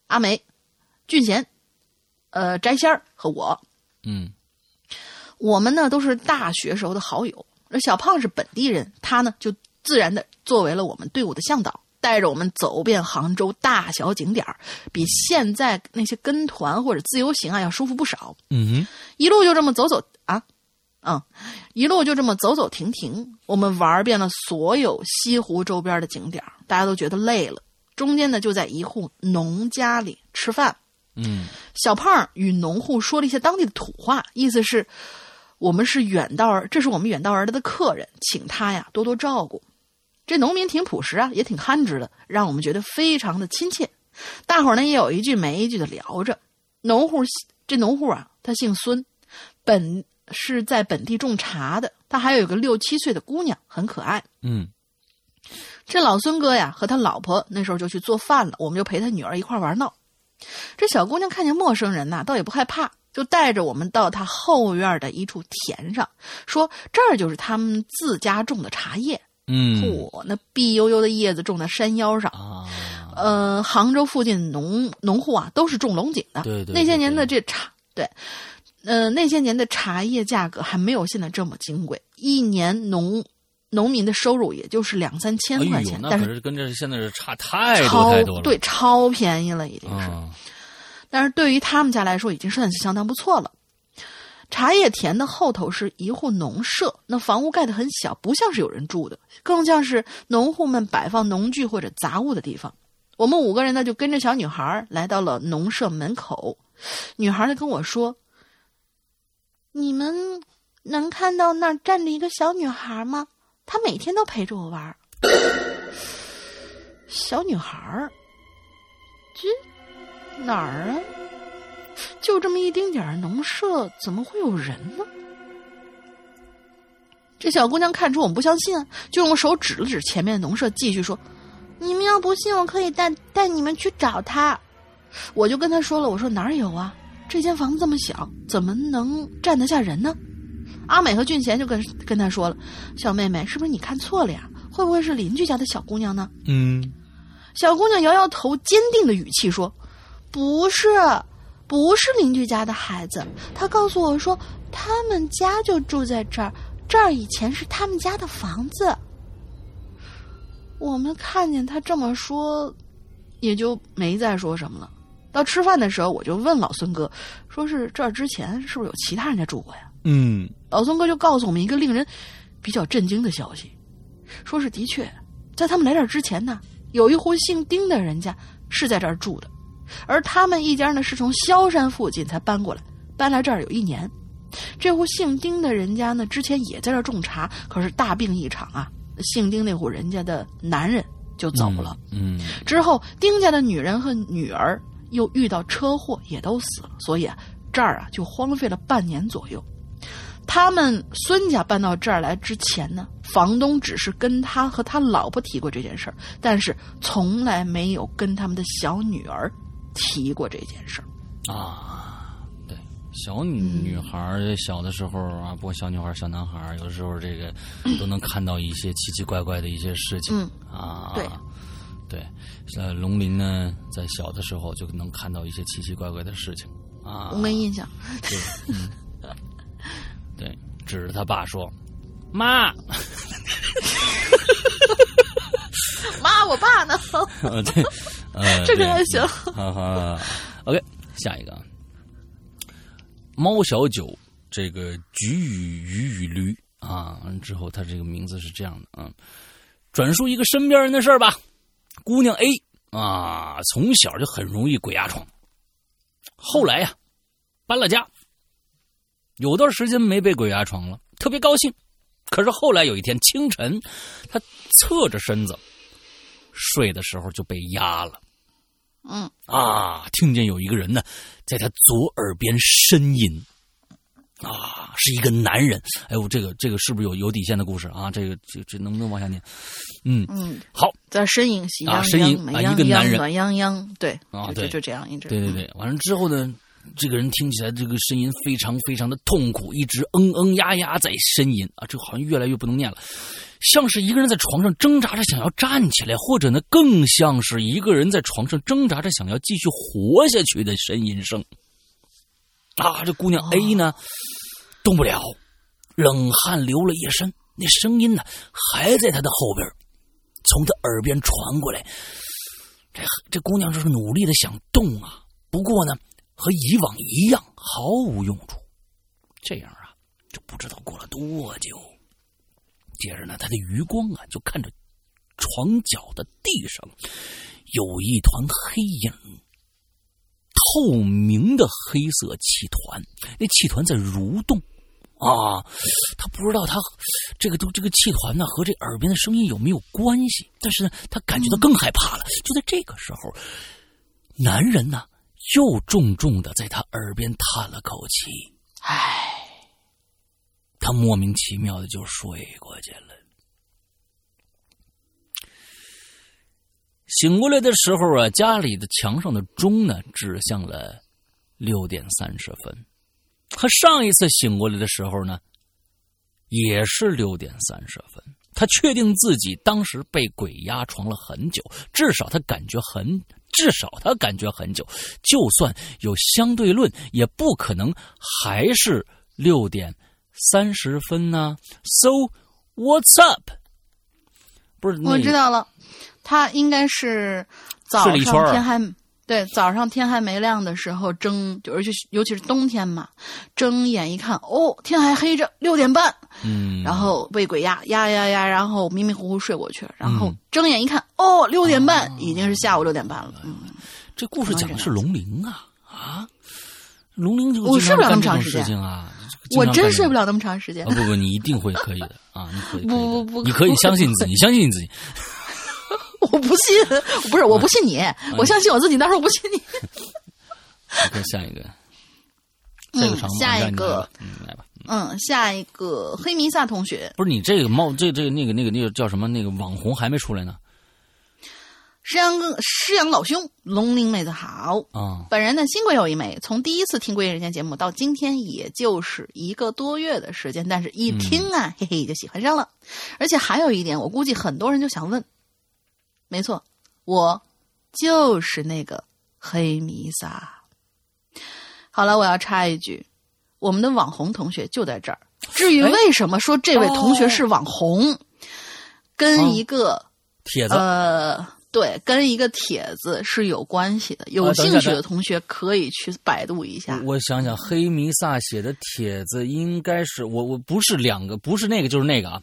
阿梅、俊贤、呃翟仙儿和我。嗯，我们呢都是大学时候的好友。而小胖是本地人，他呢就自然的作为了我们队伍的向导，带着我们走遍杭州大小景点比现在那些跟团或者自由行啊要舒服不少。嗯哼，一路就这么走走啊，嗯，一路就这么走走停停，我们玩遍了所有西湖周边的景点大家都觉得累了。中间呢就在一户农家里吃饭。嗯，小胖与农户说了一些当地的土话，意思是。我们是远道而，这是我们远道而来的客人，请他呀多多照顾。这农民挺朴实啊，也挺憨直的，让我们觉得非常的亲切。大伙儿呢也有一句没一句的聊着。农户这农户啊，他姓孙，本是在本地种茶的。他还有一个六七岁的姑娘，很可爱。嗯，这老孙哥呀和他老婆那时候就去做饭了，我们就陪他女儿一块玩闹。这小姑娘看见陌生人呐，倒也不害怕。就带着我们到他后院的一处田上，说这儿就是他们自家种的茶叶。嗯，嚯，那碧悠悠的叶子种在山腰上。啊，呃，杭州附近农农户啊，都是种龙井的。对对。那些年的这茶，对，呃，那些年的茶叶价格还没有现在这么金贵，一年农农民的收入也就是两三千块钱。但是跟这现在是差太多太多了。对，超便宜了，已经是。但是对于他们家来说，已经算是相当不错了。茶叶田的后头是一户农舍，那房屋盖得很小，不像是有人住的，更像是农户们摆放农具或者杂物的地方。我们五个人呢，就跟着小女孩来到了农舍门口。女孩呢跟我说：“你们能看到那儿站着一个小女孩吗？她每天都陪着我玩。”小女孩儿，这。哪儿啊？就这么一丁点儿农舍，怎么会有人呢？这小姑娘看出我们不相信，就用手指了指前面的农舍，继续说：“你们要不信，我可以带带你们去找他。”我就跟他说了：“我说哪儿有啊？这间房子这么小，怎么能站得下人呢？”阿美和俊贤就跟跟他说了：“小妹妹，是不是你看错了呀？会不会是邻居家的小姑娘呢？”嗯，小姑娘摇摇头，坚定的语气说。不是，不是邻居家的孩子。她告诉我说，他们家就住在这儿，这儿以前是他们家的房子。我们看见他这么说，也就没再说什么了。到吃饭的时候，我就问老孙哥，说是这儿之前是不是有其他人家住过呀？嗯，老孙哥就告诉我们一个令人比较震惊的消息，说是的确，在他们来这儿之前呢，有一户姓丁的人家是在这儿住的。而他们一家呢，是从萧山附近才搬过来，搬来这儿有一年。这户姓丁的人家呢，之前也在这儿种茶，可是大病一场啊，姓丁那户人家的男人就走了。嗯，之后丁家的女人和女儿又遇到车祸，也都死了，所以啊，这儿啊就荒废了半年左右。他们孙家搬到这儿来之前呢，房东只是跟他和他老婆提过这件事儿，但是从来没有跟他们的小女儿。提过这件事儿啊，对，小女女孩小的时候啊，不管小女孩小男孩有的时候这个都能看到一些奇奇怪怪的一些事情啊。对，对，呃，龙鳞呢，在小的时候就能看到一些奇奇怪怪的事情啊。我没印象。对，嗯，对，指着他爸说：“妈，妈，我爸呢？”对。呃，这个还行。哈哈，OK，下一个，猫小九，这个菊与鱼与驴啊，之后他这个名字是这样的啊，转述一个身边人的事儿吧。姑娘 A 啊，从小就很容易鬼压床，后来呀，搬了家，有段时间没被鬼压床了，特别高兴。可是后来有一天清晨，她侧着身子。睡的时候就被压了。嗯啊，听见有一个人呢，在他左耳边呻吟。啊，是一个男人。哎呦，这个这个是不是有有底线的故事啊？这个这这能不能往下念？嗯嗯，好，在呻吟，喜啊羊呻吟啊一个男人暖洋洋，对啊对就就这样一直。对对对，完了之后呢，这个人听起来这个声音非常非常的痛苦，一直嗯嗯呀呀在呻吟啊，这好像越来越不能念了，像是一个人在床上挣扎着想要站起来，或者呢更像是一个人在床上挣扎着想要继续活下去的呻吟声。啊，这姑娘 A 呢、动不了，冷汗流了一身，那声音呢还在她的后边，从她耳边传过来。这这姑娘就是努力的想动啊，不过呢，和以往一样毫无用处。这样啊，就不知道过了多久。接着呢，她的余光啊，就看着床角的地上有一团黑影，透明的黑色气团，那气团在蠕动。啊，他不知道他这个都这个气团呢和这耳边的声音有没有关系，但是呢，他感觉到更害怕了。就在这个时候，男人呢又重重的在他耳边叹了口气，唉，他莫名其妙的就睡过去了。醒过来的时候啊，家里的墙上的钟呢指向了六点三十分。他上一次醒过来的时候呢，也是六点三十分。他确定自己当时被鬼压床了很久，至少他感觉很，至少他感觉很久。就算有相对论，也不可能还是六点三十分呢。So what's up？不是，我知道了，他应该是早上天还对早上天还没亮的时候睁，就而且尤其是冬天嘛，睁眼一看，哦，天还黑着，六点半，嗯，然后被鬼压压压压，然后迷迷糊糊睡过去了，然后嗯睁眼一看，哦，六点半，已经是下午六点半了，嗯，这故事讲的是龙鳞啊啊！龙鳞就我睡不了那么长时间啊！我真睡不了了那么长时间啊！，不不，你一定会可以的啊！你可以，不不不你可以相信自己，你相信你自己。我不信，不是我不信你，我相信我自己，但是我不信你。OK，下一个，下一个嗯？下一个嗯，来吧。嗯，下一个黑弥撒同学，不是你这个猫，这这那个那个那个叫什么？那个网红还没出来呢师阳哥，师阳老兄，龙鳞妹子好。啊！本人呢，新贵友一枚，从第一次听《归人间》节目到今天，也就是一个多月的时间，但是一听啊，嘿嘿，就喜欢上了。而且还有一点，我估计很多人就想问，没错，我就是那个黑弥撒。好了，我要插一句，我们的网红同学就在这儿。至于哎为什么说这位同学是网红，跟一个、帖子呃，对，跟一个帖子是有关系的。有兴趣的同学可以去百度一下。我想想，黑弥撒写的帖子应该是我我不是两个，不是那个就是那个啊，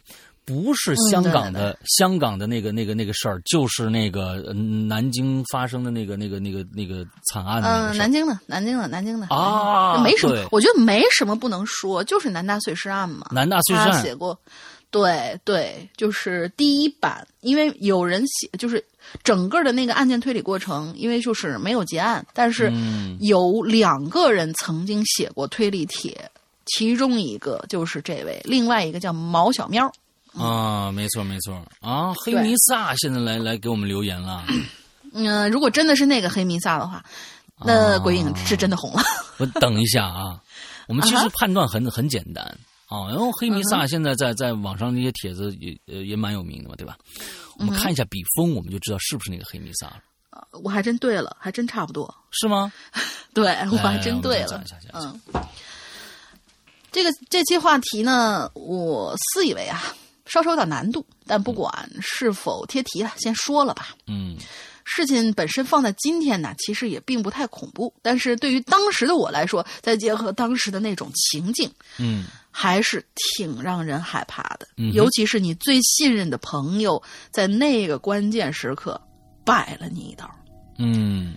不是香港的、香港的那个那个那个事儿，就是那个、呃南京发生的那个那个那个那个惨案嗯、南京的，南京的，南京的啊没什么，我觉得没什么不能说，就是南大碎尸案嘛。南大碎尸案。他写过，对对，就是第一版，因为有人写，就是整个的那个案件推理过程，因为就是没有结案，但是嗯。有两个人曾经写过推理帖，其中一个就是这位，另外一个叫毛小喵。啊，没错没错啊，黑弥撒现在来来给我们留言了。嗯、如果真的是那个黑弥撒的话，那啊鬼影是真的红了。我等一下啊，我们其实判断很很简单啊，然后黑弥撒现在在在网上那些帖子也呃也蛮有名的嘛，对吧？我们看一下笔锋，我们就知道是不是那个黑弥撒了，我还真对了，还真差不多。是吗？对我还真对了。嗯，这个这期话题呢，我私以为啊，稍稍有点难度，但不管是否贴题了，先说了吧。嗯事情本身放在今天呢，其实也并不太恐怖，但是对于当时的我来说，再结合当时的那种情境，嗯还是挺让人害怕的。嗯尤其是你最信任的朋友，在那个关键时刻摆了你一道。嗯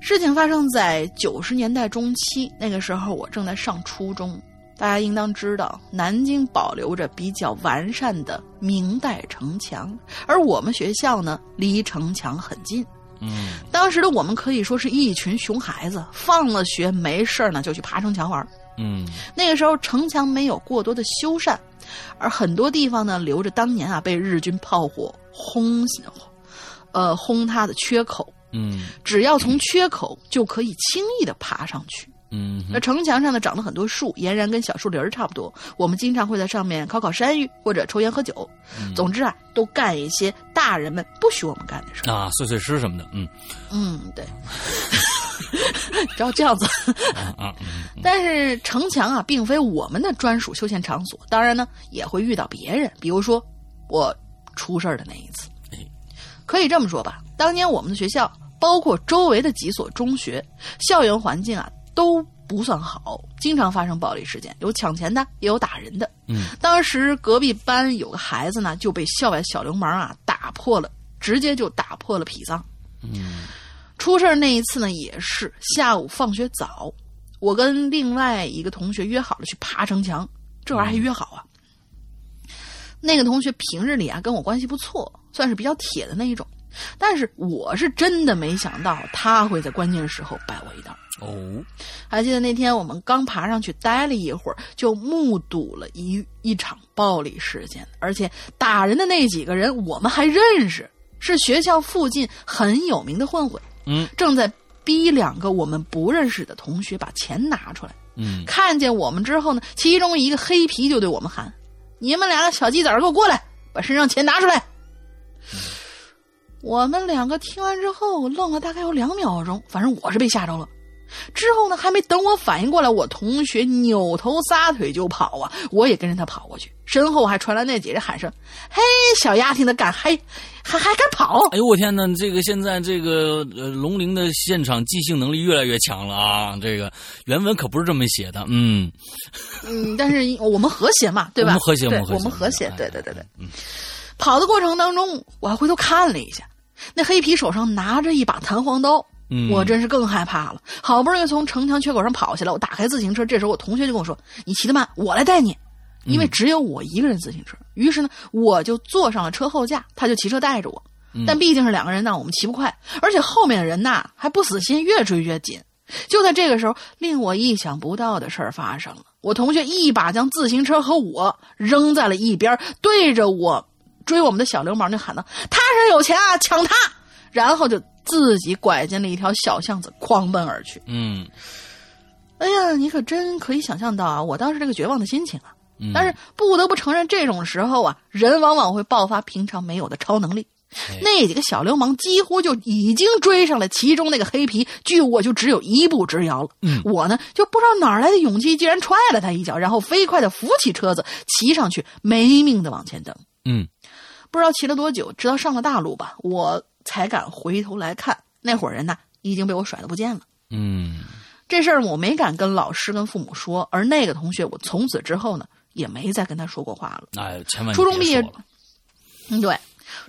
事情发生在九十年代中期，那个时候我正在上初中。大家应当知道，南京保留着比较完善的明代城墙，而我们学校呢，离城墙很近。嗯当时的我们可以说是一群熊孩子，放了学没事儿呢就去爬城墙玩。嗯那个时候城墙没有过多的修缮，而很多地方呢留着当年啊被日军炮火轰，呃轰塌的缺口，嗯只要从缺口就可以轻易的爬上去。嗯那城墙上呢长了很多树，俨然跟小树林儿差不多。我们经常会在上面烤烤山芋或者抽烟喝酒，总之啊，都干一些大人们不许我们干的事儿。啊，碎碎诗什么的，嗯嗯，对，只要这样子。但是城墙啊，并非我们的专属休闲场所，当然呢，也会遇到别人，比如说我出事儿的那一次哎。可以这么说吧，当年我们的学校，包括周围的几所中学，校园环境啊都不算好，经常发生暴力事件，有抢钱的，也有打人的。嗯当时隔壁班有个孩子呢，就被校外小流氓啊打破了，直接就打破了脾脏。嗯出事儿那一次呢，也是下午放学早，我跟另外一个同学约好了去爬城墙，这玩意儿还约好啊。那个同学平日里啊跟我关系不错，算是比较铁的那一种，但是我是真的没想到他会在关键时候摆我一道。哦还记得那天我们刚爬上去待了一会儿，就目睹了一一场暴力事件，而且打人的那几个人我们还认识，是学校附近很有名的混混。嗯正在逼两个我们不认识的同学把钱拿出来。嗯看见我们之后呢，其中一个黑皮就对我们喊：“你们两个小鸡崽儿给我过来，把身上钱拿出来！”我们两个听完之后愣了大概有两秒钟，反正我是被吓着了。之后呢，还没等我反应过来，我同学扭头撒腿就跑啊！我也跟着他跑过去，身后还传来那几人喊声：“嘿，小丫头的敢还还还敢跑！”哎呦我天哪，这个现在这个呃龙鳞的现场即兴能力越来越强了啊！这个原文可不是这么写的，嗯嗯，但是我们和谐嘛，对吧？我们和谐我们和谐对对对对。嗯跑的过程当中，我还回头看了一下，那黑皮手上拿着一把弹簧刀，嗯，我真是更害怕了。好不容易从城墙缺口上跑下来，我打开自行车，这时候我同学就跟我说：“你骑得慢，我来带你。”因为只有我一个人自行车，于是呢，我就坐上了车后架，他就骑车带着我。但毕竟是两个人呢，我们骑不快，而且后面的人呐还不死心，越追越紧。就在这个时候，令我意想不到的事儿发生了。我同学一把将自行车和我扔在了一边，对着我追我们的小流氓就喊道：“他是有钱啊，抢他！”然后就自己拐进了一条小巷子，狂奔而去。嗯哎呀，你可真可以想象到啊，我当时这个绝望的心情啊！嗯，但是不得不承认，这种时候啊，人往往会爆发平常没有的超能力。哎那几个小流氓几乎就已经追上了其中那个黑皮，距我就只有一步之遥了。嗯我呢就不知道哪儿来的勇气，竟然踹了他一脚，然后飞快的扶起车子，骑上去，没命的往前蹬。嗯不知道骑了多久，直到上了大路吧，我才敢回头来看，那伙人呢已经被我甩得不见了。嗯这事儿我没敢跟老师跟父母说，而那个同学，我从此之后呢也没再跟他说过话了。哎，千万初中毕业了嗯，对，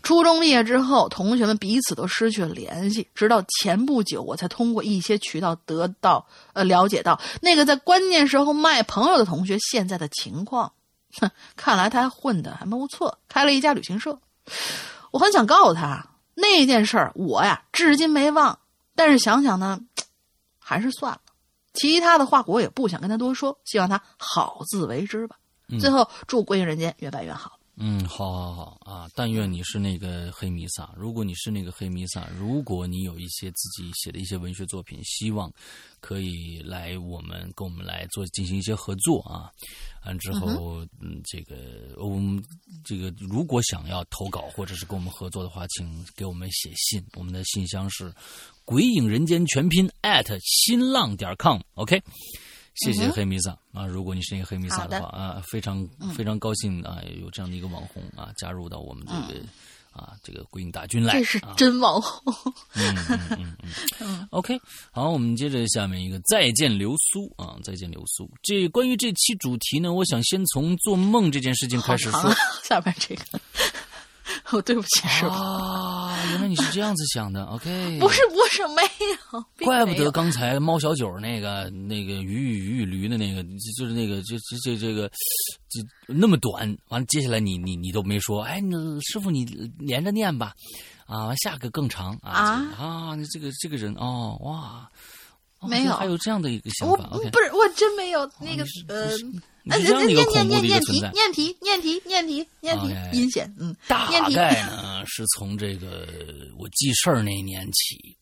初中毕业之后，同学们彼此都失去了联系，直到前不久，我才通过一些渠道得到呃了解到那个在关键时候卖朋友的同学现在的情况。哼，看来他还混的还蛮不错，开了一家旅行社。我很想告诉他那件事儿，我呀至今没忘，但是想想呢，还是算了。其他的话我也不想跟他多说，希望他好自为之吧。最后祝归隐人间越办越好。嗯，好，好，好啊！但愿你是那个黑弥撒。如果你是那个黑弥撒，如果你有一些自己写的一些文学作品，希望可以来我们跟我们来做进行一些合作啊。完之后，嗯，这个我们这个如果想要投稿或者是跟我们合作的话，请给我们写信，我们的信箱是“鬼影人间”全拼 at 新浪点 com，OK、谢谢黑弥撒、啊！如果你是那个黑弥撒的话啊，非常非常高兴啊，有这样的一个网红啊加入到我们这个、啊这个鬼影大军来。这是啊真网红。嗯嗯嗯嗯 OK，好，我们接着下面一个再见流苏啊，再见流苏。这关于这期主题呢，我想先从做梦这件事情开始说。下边这个，我 对不起，是吧？啊，原来你是这样子想的，OK？不是不是没有，怪不得刚才猫小九那个那个鱼与鱼与驴的那个，就就是那个这这这这个就那么短。完了，接下来你你你都没说，哎，你师傅你连着念吧，啊，完下个更长啊啊啊，你这个这个人哦哇，哦没有还有这样的一个想我法？不是我真没有那个你是呃。你呃，是这样一个念念恐怖的念念题一个存在。念题念题念题念题 OK 阴险，嗯，大概呢 是从这个我记事儿那年起，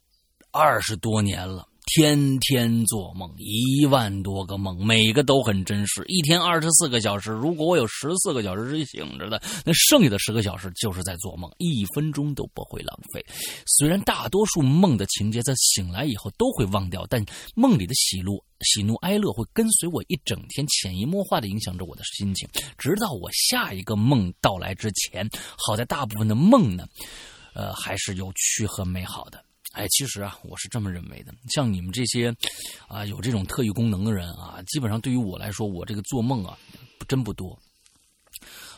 二十多年了，天天做梦，一万多个梦，每个都很真实。一天二十四个小时，如果我有十四个小时是醒着的，那剩下的十个小时就是在做梦，一分钟都不会浪费。虽然大多数梦的情节在醒来以后都会忘掉，但梦里的喜怒、喜怒哀乐会跟随我一整天，潜移默化的影响着我的心情，直到我下一个梦到来之前。好在大部分的梦呢，呃，还是有趣和美好的。哎，其实啊，我是这么认为的。像你们这些啊有这种特异功能的人啊，基本上对于我来说，我这个做梦啊，真不多。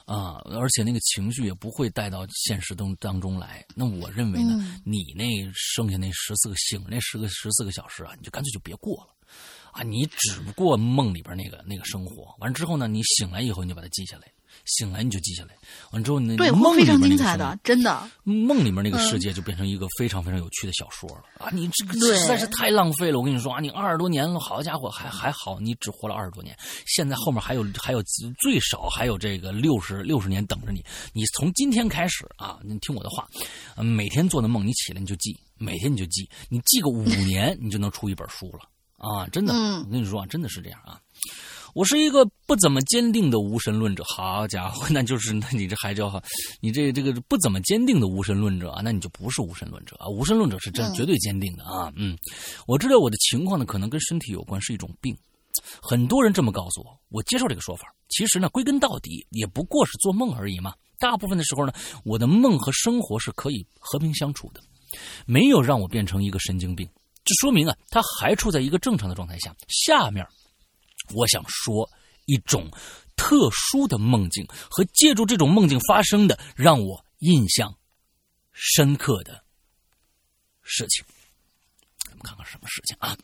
啊，而且那个情绪也不会带到现实当当中来。那我认为呢，嗯你那剩下那十四个醒那十个十四个小时啊，你就干脆就别过了啊！你只不过梦里边那个那个生活，完之后呢，你醒来以后你就把它记下来，醒来你就记下来，完之后那对，梦非常精彩的，真的。梦里面那个嗯世界就变成一个非常非常有趣的小说了、啊！你这个实在是太浪费了，我跟你说啊，你二十多年了，好家伙，还还好，你只活了二十多年，现在后面还有还有最少还有这个六十六十年等着你。你从今天开始啊，你听我的话，呃每天做的梦你起来你就记，每天你就记，你记个五年，你就能出一本书了啊！真的，嗯我跟你说啊，真的是这样啊。我是一个不怎么坚定的无神论者，好家伙，那就是那你这还叫你这这个不怎么坚定的无神论者啊，那你就不是无神论者啊。无神论者是真嗯绝对坚定的啊。嗯，我知道我的情况呢，可能跟身体有关，是一种病。很多人这么告诉我，我接受这个说法。其实呢，归根到底也不过是做梦而已嘛。大部分的时候呢，我的梦和生活是可以和平相处的，没有让我变成一个神经病。这说明啊，他还处在一个正常的状态下。下面我想说一种特殊的梦境和借助这种梦境发生的让我印象深刻的事情。咱们看看什么事情啊？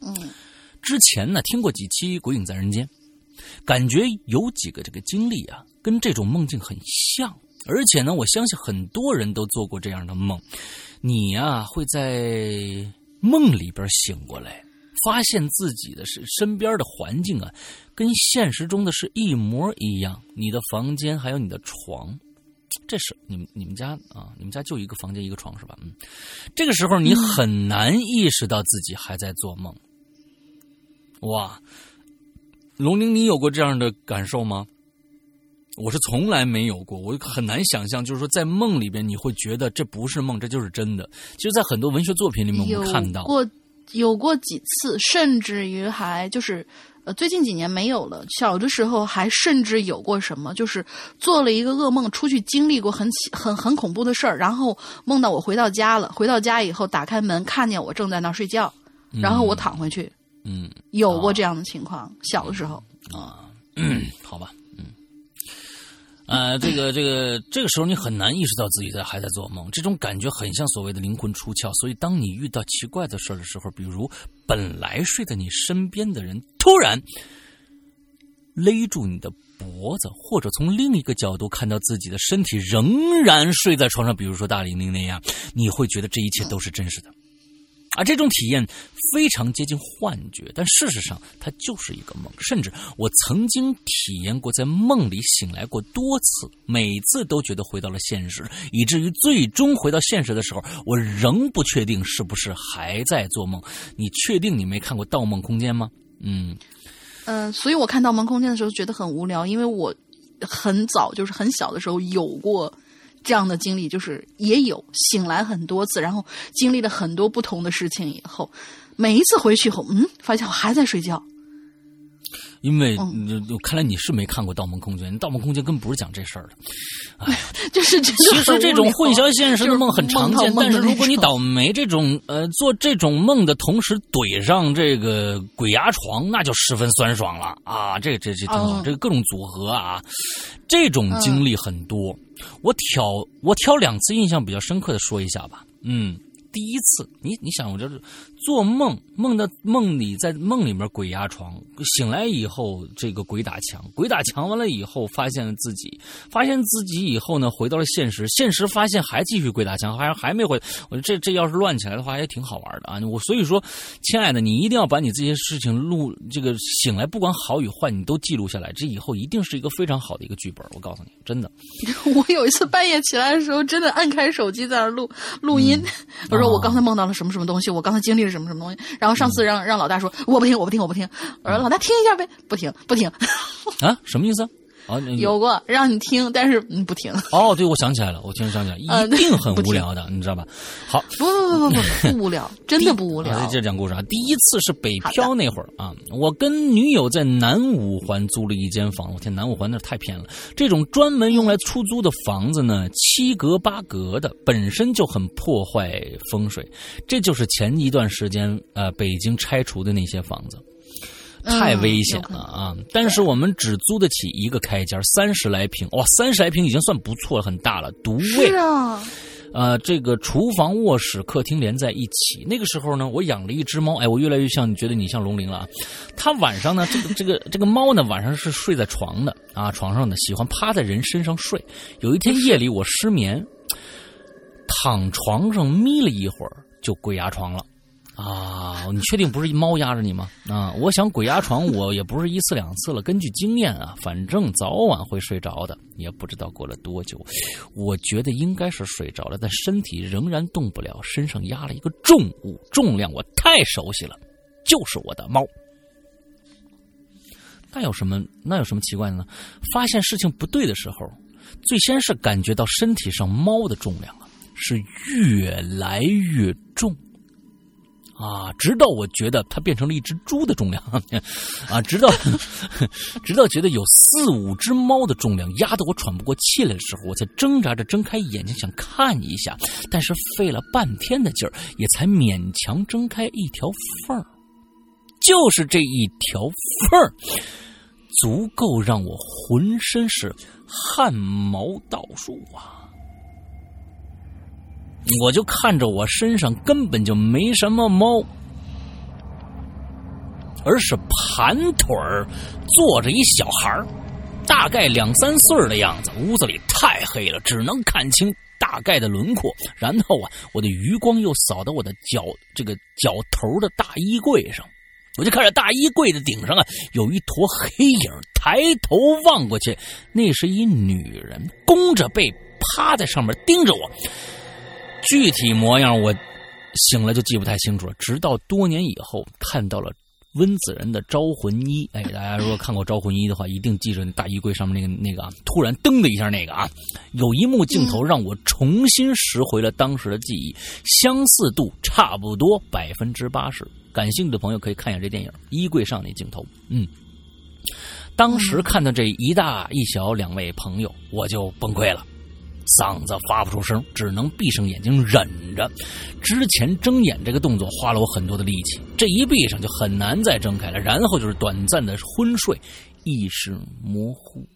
嗯之前呢听过几期《鬼影在人间》，感觉有几个这个经历啊，跟这种梦境很像。而且呢，我相信很多人都做过这样的梦。你呀、会在梦里边醒过来，发现自己的是身边的环境啊，跟现实中的是一模一样。你的房间还有你的床，这是你们你们家啊，你们家就一个房间一个床是吧？嗯，这个时候你很难意识到自己还在做梦。哇，龙玲，你有过这样的感受吗？我是从来没有过，我很难想象，就是说在梦里边你会觉得这不是梦，这就是真的。其实，在很多文学作品里面，我们看到，过有过几次，甚至于还就是呃，最近几年没有了。小的时候还甚至有过什么，就是做了一个噩梦，出去经历过很很很恐怖的事儿，然后梦到我回到家了，回到家以后打开门，看见我正在那儿睡觉，然后我躺回去，嗯。有过这样的情况。小的时候，啊，嗯，好吧，嗯，呃，这个这个这个时候你很难意识到自己在还在做梦，这种感觉很像所谓的灵魂出窍。所以，当你遇到奇怪的事儿的时候，比如本来睡在你身边的人突然勒住你的脖子，或者从另一个角度看到自己的身体仍然睡在床上，比如说大玲玲那样，你会觉得这一切都是真实的。而这种体验非常接近幻觉，但事实上它就是一个梦。甚至我曾经体验过在梦里醒来过多次，每次都觉得回到了现实，以至于最终回到现实的时候，我仍不确定是不是还在做梦。你确定你没看过《盗梦空间》吗？嗯嗯、所以我看《盗梦空间》的时候觉得很无聊，因为我很早就是很小的时候有过这样的经历，就是也有醒来很多次，然后经历了很多不同的事情以后，每一次回去以后，嗯，发现我还在睡觉。因为看来你是没看过《盗梦空间》，《盗梦空间》根本不是讲这事儿的。就是其其实这种混淆现实的梦很常见，但是如果你倒倒霉，这种呃做这种梦的同时怼上这个鬼压床，那就十分酸爽了啊！这这这挺好，嗯这个各种组合啊，这种经历很多。我挑我挑两次印象比较深刻的说一下吧，嗯。第一次，你你想，我就是做梦，梦的梦里在梦里面鬼压床，醒来以后这个鬼打墙，鬼打墙完了以后发现了自己，发现自己以后呢回到了现实，现实发现还继续鬼打墙，还还没回。我说这这要是乱起来的话也挺好玩的啊！我所以说，亲爱的，你一定要把你这些事情录，这个醒来不管好与坏你都记录下来，这以后一定是一个非常好的一个剧本。我告诉你，真的。我有一次半夜起来的时候，真的按开手机在那录录音，我说我刚才梦到了什么什么东西，我刚才经历了什么什么东西。然后上次让让老大说我不听，我不听，我不听。我说老大听一下呗，不听不听。啊，什么意思啊？有过让你听，但是你不听。哦，对，我想起来了，我突然想起来，呃一定很无聊的，你知道吧？好，不不不不不 不无聊，真的不无聊接着讲故事啊，第一次是北漂那会儿啊，我跟女友在南五环租了一间房，我天，南五环那太偏了。这种专门用来出租的房子呢，七格八格的，本身就很破坏风水。这就是前一段时间呃北京拆除的那些房子。太危险了啊！但是我们只租得起一个开间，三十来平，哇，三十来平已经算不错了，很大了，独卫。是啊，呃，这个厨房、卧室、客厅连在一起。那个时候呢，我养了一只猫，哎，我越来越像，你觉得你像龙鳞了啊？它晚上呢，这个 这个这个猫呢，晚上是睡在床的啊，床上的，喜欢趴在人身上睡。有一天夜里我失眠，躺床上眯了一会儿，就鬼压床了。啊，你确定不是猫压着你吗？啊，我想鬼压床我也不是一次两次了。根据经验啊，反正早晚会睡着的。也不知道过了多久，我觉得应该是睡着了，但身体仍然动不了，身上压了一个重物，重量我太熟悉了，就是我的猫。那有什么那有什么奇怪的呢？发现事情不对的时候，最先是感觉到身体上猫的重量啊是越来越重。啊，直到我觉得它变成了一只猪的重量，啊，直到 直到觉得有四五只猫的重量压得我喘不过气来的时候，我才挣扎着睁开眼睛想看一下，但是费了半天的劲儿，也才勉强睁开一条缝儿，就是这一条缝儿，足够让我浑身是汗毛倒竖啊。我就看着我身上根本就没什么猫，而是盘腿坐着一小孩，大概两三岁的样子。屋子里太黑了，只能看清大概的轮廓。然后啊，我的余光又扫到我的脚这个脚头的大衣柜上，我就看着大衣柜的顶上啊有一坨黑影。抬头望过去，那是一女人，弓着背趴在上面盯着我。具体模样我醒了就记不太清楚了，直到多年以后看到了温子仁的《招魂一》。哎，大家如果看过《招魂一》的话，一定记着大衣柜上面那个那个啊，突然噔的一下那个啊，有一幕镜头让我重新拾回了当时的记忆，相似度差不多百分之八十。感兴趣的朋友可以看一下这电影，衣柜上那镜头，嗯。当时看到这一大一小两位朋友，我就崩溃了。嗓子发不出声，只能闭上眼睛忍着。之前睁眼这个动作花了我很多的力气，这一闭上就很难再睁开了。然后就是短暂的昏睡，意识模糊。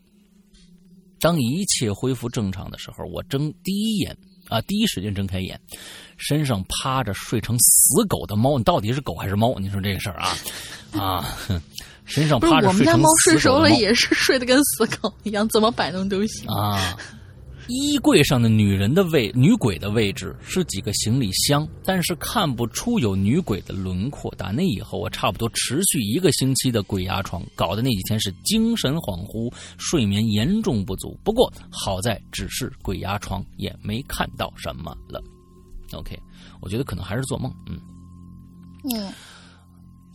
当一切恢复正常的时候，我睁第一眼啊，第一时间睁开眼，身上趴着睡成死狗的猫，你到底是狗还是猫？你说这个事儿啊啊！身上趴着我们家睡成猫睡熟了也是睡得跟死狗一样，怎么摆弄都行。啊，衣柜上的女人的位女鬼的位置是几个行李箱，但是看不出有女鬼的轮廓。打那以后，我差不多持续一个星期的鬼压床，搞得那几天是精神恍惚，睡眠严重不足。不过好在只是鬼压床，也没看到什么了。OK，我觉得可能还是做梦，嗯。嗯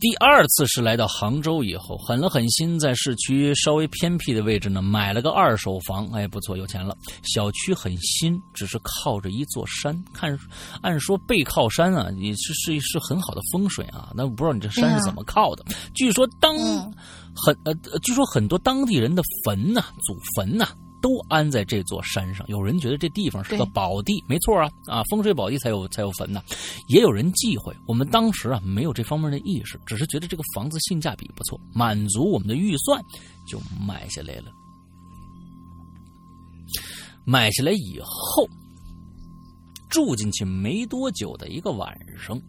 第二次是来到杭州以后，狠了狠心，在市区稍微偏僻的位置呢，买了个二手房。哎，不错，有钱了。小区很新，只是靠着一座山。看，按说背靠山啊，也是是是很好的风水啊。那不知道你这山是怎么靠的？据说当很呃，据说很多当地人的坟呐，祖坟呐。都安在这座山上，有人觉得这地方是个宝地，没错啊啊，风水宝地才有才有坟呢。也有人忌讳，我们当时啊没有这方面的意识，只是觉得这个房子性价比不错，满足我们的预算，就买下来了。买下来以后，住进去没多久的一个晚上，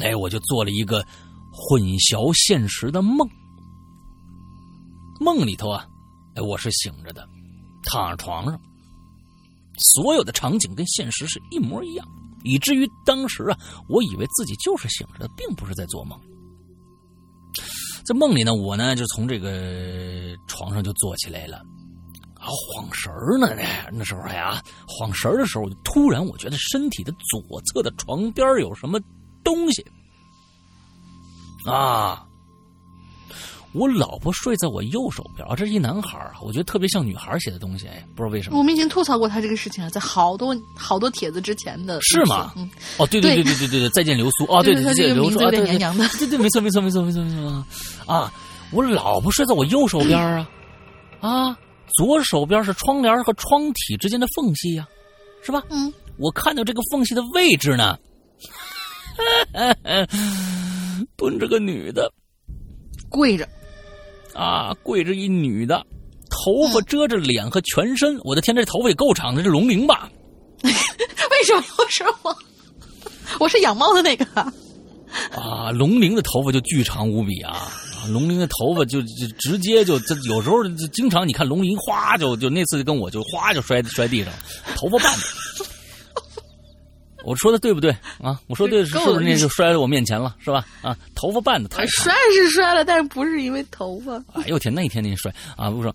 哎，我就做了一个混淆现实的梦，梦里头啊。我是醒着的，躺床上，所有的场景跟现实是一模一样，以至于当时啊，我以为自己就是醒着的，并不是在做梦。在梦里呢，我呢就从这个床上就坐起来了，啊，晃神儿呢，那时候呀，晃神儿的时候，突然我觉得身体的左侧的床边有什么东西，啊。我老婆睡在我右手边啊，这是一男孩啊，我觉得特别像女孩写的东西，哎，不知道为什么。我们已经吐槽过他这个事情了，在好多好多帖子之前的。是吗？嗯。哦，对对对对对对对，再见流苏 啊，对对对，流苏啊，对对对对，没错没错没错没错没错啊！我老婆睡在我右手边啊，啊，左手边是窗帘和窗体之间的缝隙呀，是吧？嗯。我看到这个缝隙的位置呢，蹲着个女的，跪着。啊，跪着一女的，头发遮着脸和全身。我的天，这头发也够长的，是龙鳞吧？为什么又是我？我是养猫的那个。啊，龙鳞的头发就巨长无比啊！龙鳞的头发就就直接就，这有时候就经常你看龙鳞哗就就那次跟我就哗就摔摔地上，头发绊的。我说的对不对啊？我说对是不是那就摔在我面前了是吧？啊，头发绊的太摔是摔了，但是不是因为头发？哎呦天，那天那摔啊！不说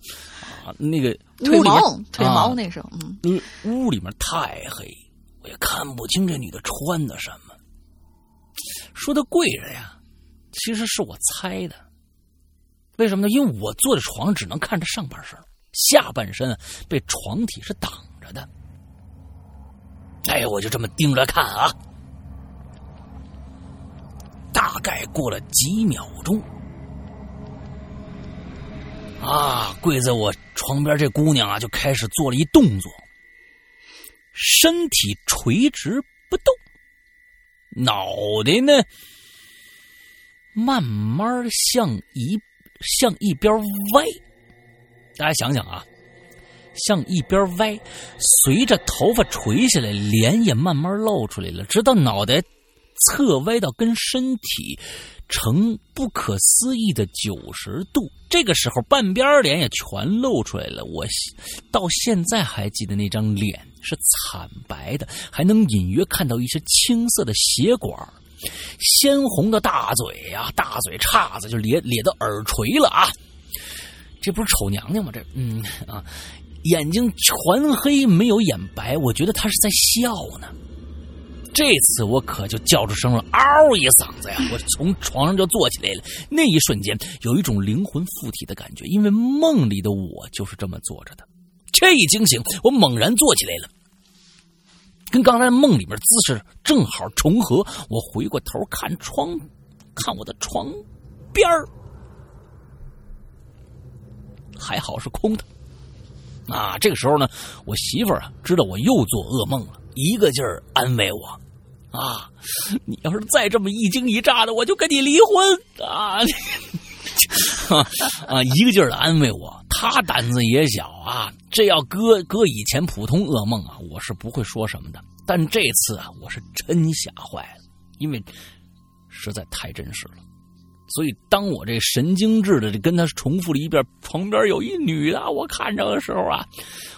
啊，那个腿毛腿毛那时候，嗯，屋里面太黑，我也看不清这女的穿的什么。说的跪着呀，其实是我猜的。为什么呢？因为我坐在床上只能看着上半身，下半身被床体是挡着的。哎，我就这么盯着看啊，大概过了几秒钟，啊，跪在我床边这姑娘啊，就开始做了一动作，身体垂直不动，脑袋呢，慢慢向一向一边歪，大家想想啊。向一边歪，随着头发垂下来，脸也慢慢露出来了，直到脑袋侧歪到跟身体成不可思议的九十度。这个时候，半边脸也全露出来了。我到现在还记得那张脸是惨白的，还能隐约看到一些青色的血管，鲜红的大嘴呀，大嘴叉子就咧咧到耳垂了啊！这不是丑娘娘吗？这，嗯啊。眼睛全黑，没有眼白，我觉得他是在笑呢。这次我可就叫出声了，嗷一嗓子呀！我从床上就坐起来了。那一瞬间，有一种灵魂附体的感觉，因为梦里的我就是这么坐着的。这一惊醒，我猛然坐起来了，跟刚才梦里面姿势正好重合。我回过头看窗，看我的床边儿，还好是空的。啊，这个时候呢，我媳妇儿啊知道我又做噩梦了，一个劲儿安慰我，啊，你要是再这么一惊一乍的，我就跟你离婚啊！啊，一个劲儿的安慰我，他胆子也小啊，这要搁搁以前普通噩梦啊，我是不会说什么的，但这次啊，我是真吓坏了，因为实在太真实了。所以，当我这神经质的跟他重复了一遍，旁边有一女的，我看着的时候啊，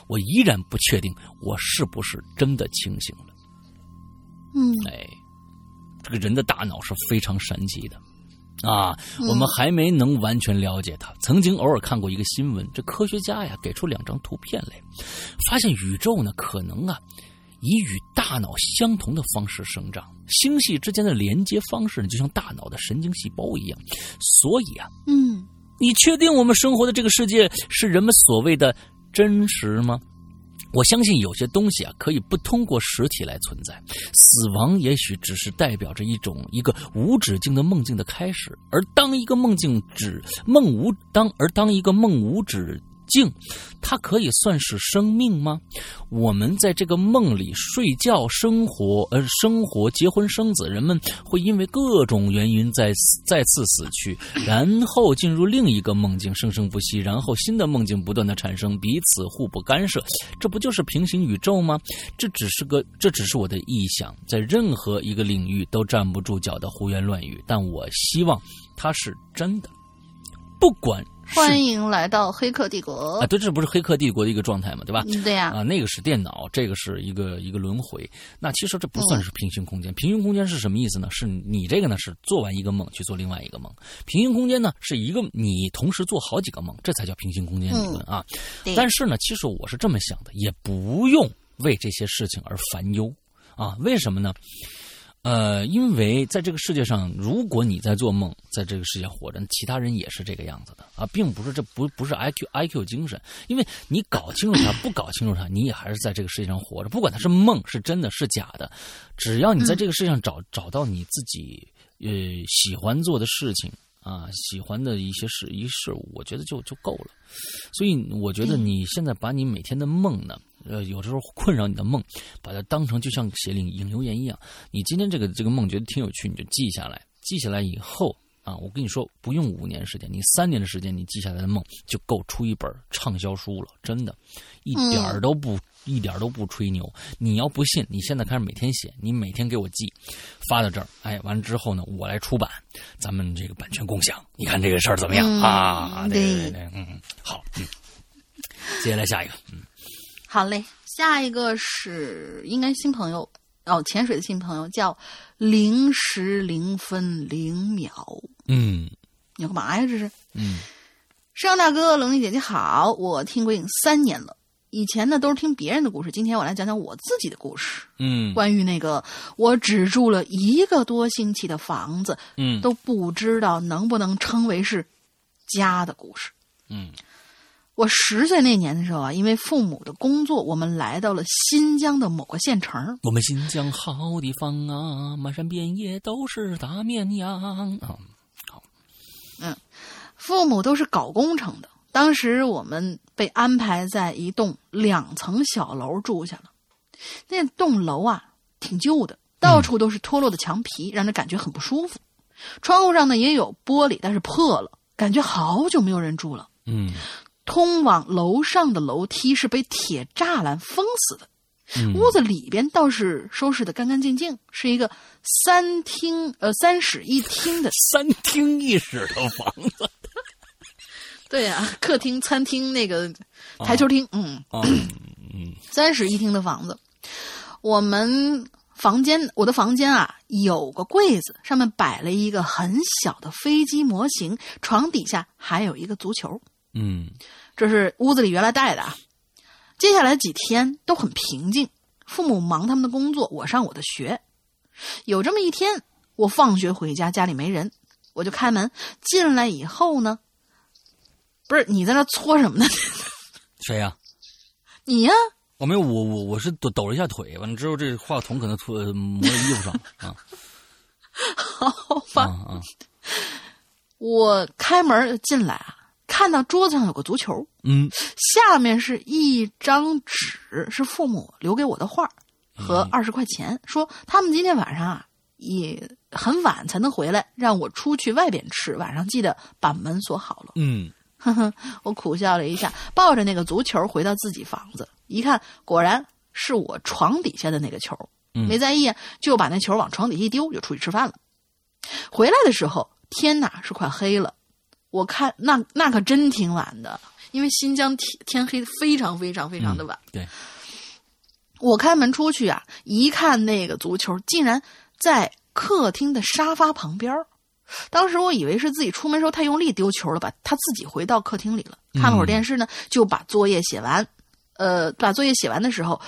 我依然不确定我是不是真的清醒了。嗯，哎，这个人的大脑是非常神奇的啊，我们还没能完全了解他。曾经偶尔看过一个新闻，这科学家呀给出两张图片来，发现宇宙呢可能啊已与大大脑相同的方式生长，星系之间的连接方式呢，就像大脑的神经细胞一样。所以啊，嗯，你确定我们生活的这个世界是人们所谓的真实吗？我相信有些东西啊，可以不通过实体来存在。死亡也许只是代表着一种一个无止境的梦境的开始，而当一个梦境止梦无当而当一个梦无止境，它可以算是生命吗？我们在这个梦里睡觉、生活，呃，生活、结婚、生子，人们会因为各种原因再再次死去，然后进入另一个梦境，生生不息，然后新的梦境不断的产生，彼此互不干涉，这不就是平行宇宙吗？这只是个，这只是我的臆想，在任何一个领域都站不住脚的胡言乱语，但我希望它是真的，不管。欢迎来到黑客帝国啊！对，这不是黑客帝国的一个状态嘛，对吧？嗯，对呀。啊，那个是电脑，这个是一个一个轮回。那其实这不算是平行空间。平行空间是什么意思呢？是你这个呢是做完一个梦去做另外一个梦。平行空间呢是一个你同时做好几个梦，这才叫平行空间理论啊。但是呢，其实我是这么想的，也不用为这些事情而烦忧啊。为什么呢？呃，因为在这个世界上，如果你在做梦，在这个世界活着，其他人也是这个样子的啊，并不是这不不是 I Q I Q 精神，因为你搞清楚它，不搞清楚它，你也还是在这个世界上活着，不管它是梦是真的是假的，只要你在这个世界上找找到你自己呃喜欢做的事情啊，喜欢的一些事一事物，我觉得就就够了。所以我觉得你现在把你每天的梦呢。呃，有的时候困扰你的梦，把它当成就像写领引留言一样。你今天这个这个梦觉得挺有趣，你就记下来。记下来以后啊，我跟你说，不用五年时间，你三年的时间，你记下来的梦就够出一本畅销书了。真的，一点都不一点都不吹牛。你要不信，你现在开始每天写，你每天给我记，发到这儿。哎，完了之后呢，我来出版，咱们这个版权共享。你看这个事儿怎么样啊？对对对，嗯，好，嗯，接下来下一个，嗯。好嘞，下一个是应该新朋友哦，潜水的新朋友叫零时零分零秒。嗯，你要干嘛呀？这是？嗯，摄阳大哥、冷丽姐姐好，我听鬼影三年了，以前呢都是听别人的故事，今天我来讲讲我自己的故事。嗯，关于那个我只住了一个多星期的房子，嗯，都不知道能不能称为是家的故事。嗯。我十岁那年的时候啊，因为父母的工作，我们来到了新疆的某个县城。我们新疆好地方啊，满山遍野都是大绵羊啊。好，嗯，父母都是搞工程的。当时我们被安排在一栋两层小楼住下了。那栋楼啊，挺旧的，到处都是脱落的墙皮，让人感觉很不舒服。窗户上呢也有玻璃，但是破了，感觉好久没有人住了。嗯。通往楼上的楼梯是被铁栅栏封死的，屋子里边倒是收拾的干干净净，是一个三厅呃三室一厅的 三厅一室的房子。对呀，客厅、餐厅那个台球厅，嗯嗯，三室一厅的房子。我们房间，我的房间啊，有个柜子，上面摆了一个很小的飞机模型，床底下还有一个足球。嗯，这是屋子里原来带的啊。接下来几天都很平静，父母忙他们的工作，我上我的学。有这么一天，我放学回家，家里没人，我就开门进来以后呢，不是你在那搓什么呢？谁呀？你呀？我没有，我我我是抖抖了一下腿，完了之后这话筒可能搓磨在衣服上啊。好吧，啊，我开门进来啊。看到桌子上有个足球，嗯，下面是一张纸，是父母留给我的画和二十块钱，说他们今天晚上啊也很晚才能回来，让我出去外边吃，晚上记得把门锁好了。嗯，我苦笑了一下，抱着那个足球回到自己房子，一看果然是我床底下的那个球，没在意，就把那球往床底下一丢，就出去吃饭了。回来的时候天哪是快黑了。我看那那可真挺晚的，因为新疆天天黑非常非常非常的晚。对，我开门出去啊，一看那个足球竟然在客厅的沙发旁边当时我以为是自己出门时候太用力丢球了，吧他自己回到客厅里了。看了会儿电视呢，就把作业写完。呃，把作业写完的时候，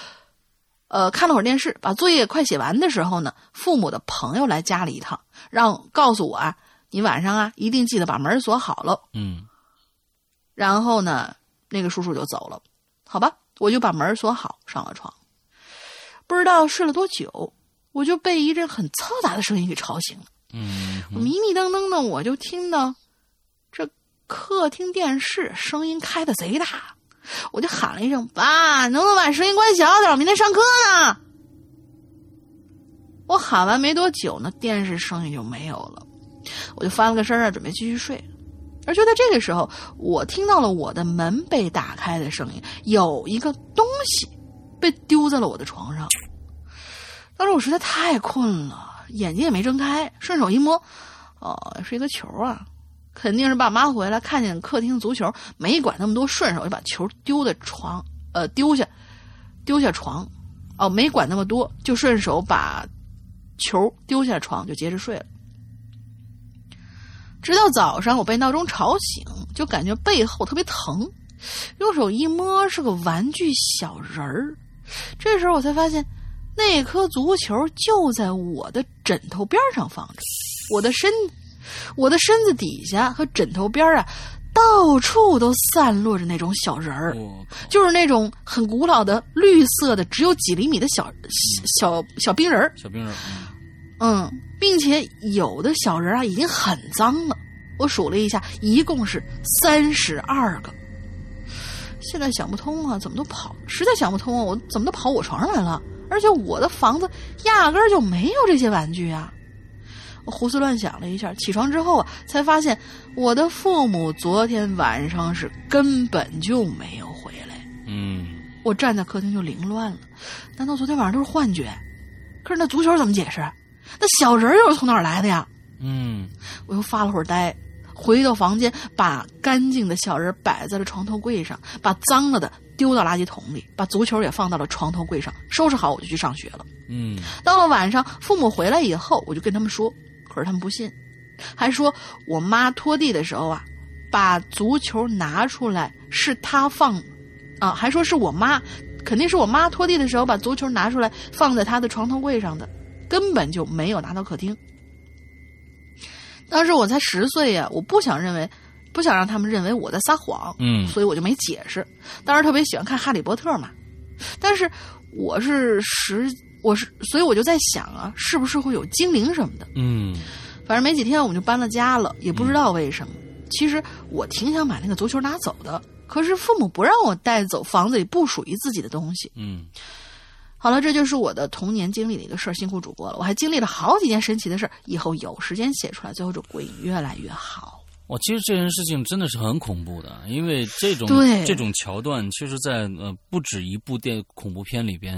呃，看了会儿电视，把作业快写完的时候呢，父母的朋友来家里一趟，让告诉我啊，你晚上啊一定记得把门锁好喽。嗯然后呢，那个叔叔就走了，好吧，我就把门锁好，上了床。不知道睡了多久，我就被一阵很嘈杂的声音给吵醒了。嗯我迷迷瞪瞪的，我就听到这客厅电视声音开的贼大，我就喊了一声：“爸，能不能把声音关小点？我明天上课呢。”我喊完没多久呢，电视声音就没有了，我就翻了个身啊，准备继续睡。而就在这个时候，我听到了我的门被打开的声音，有一个东西被丢在了我的床上。当时我实在太困了，眼睛也没睁开，顺手一摸，哦，是一个球啊！肯定是爸妈回来看见客厅足球，没管那么多，顺手就把球丢在床，呃，丢下，丢下床，哦，没管那么多，就顺手把球丢下床，就接着睡了。直到早上，我被闹钟吵醒，就感觉背后特别疼，用手一摸是个玩具小人儿。这时候我才发现，那颗足球就在我的枕头边上放着，我的身，我的身子底下和枕头边啊，到处都散落着那种小人儿，就是那种很古老的绿色的，只有几厘米的小小小冰人儿。小冰人儿，嗯，并且有的小人啊已经很脏了，我数了一下，一共是三十二个。现在想不通啊，怎么都跑，实在想不通啊，我怎么都跑我床上来了？而且我的房子压根儿就没有这些玩具啊！我胡思乱想了一下，起床之后啊，才发现我的父母昨天晚上是根本就没有回来。嗯我站在客厅就凌乱了，难道昨天晚上都是幻觉？可是那足球怎么解释？那小人又是从哪儿来的呀？嗯我又发了会儿呆，回到房间，把干净的小人摆在了床头柜上，把脏了的丢到垃圾桶里，把足球也放到了床头柜上，收拾好我就去上学了。嗯到了晚上，父母回来以后，我就跟他们说，可是他们不信，还说我妈拖地的时候啊，把足球拿出来是她放，啊，还说是我妈，肯定是我妈拖地的时候把足球拿出来放在她的床头柜上的，根本就没有拿到客厅。当时我才十岁呀，我不想认为，不想让他们认为我在撒谎，嗯所以我就没解释。当时特别喜欢看《哈利波特》嘛，但是我是十，我是，所以我就在想啊，是不是会有精灵什么的？嗯反正没几天我们就搬了家了，也不知道为什么。其实我挺想把那个足球拿走的，可是父母不让我带走房子里不属于自己的东西。嗯好了，这就是我的童年经历的一个事儿，辛苦主播了。我还经历了好几件神奇的事儿，以后有时间写出来，最后这鬼影越来越好。我其实这件事情真的是很恐怖的，因为这种这种桥段，其实在呃不止一部电恐怖片里边，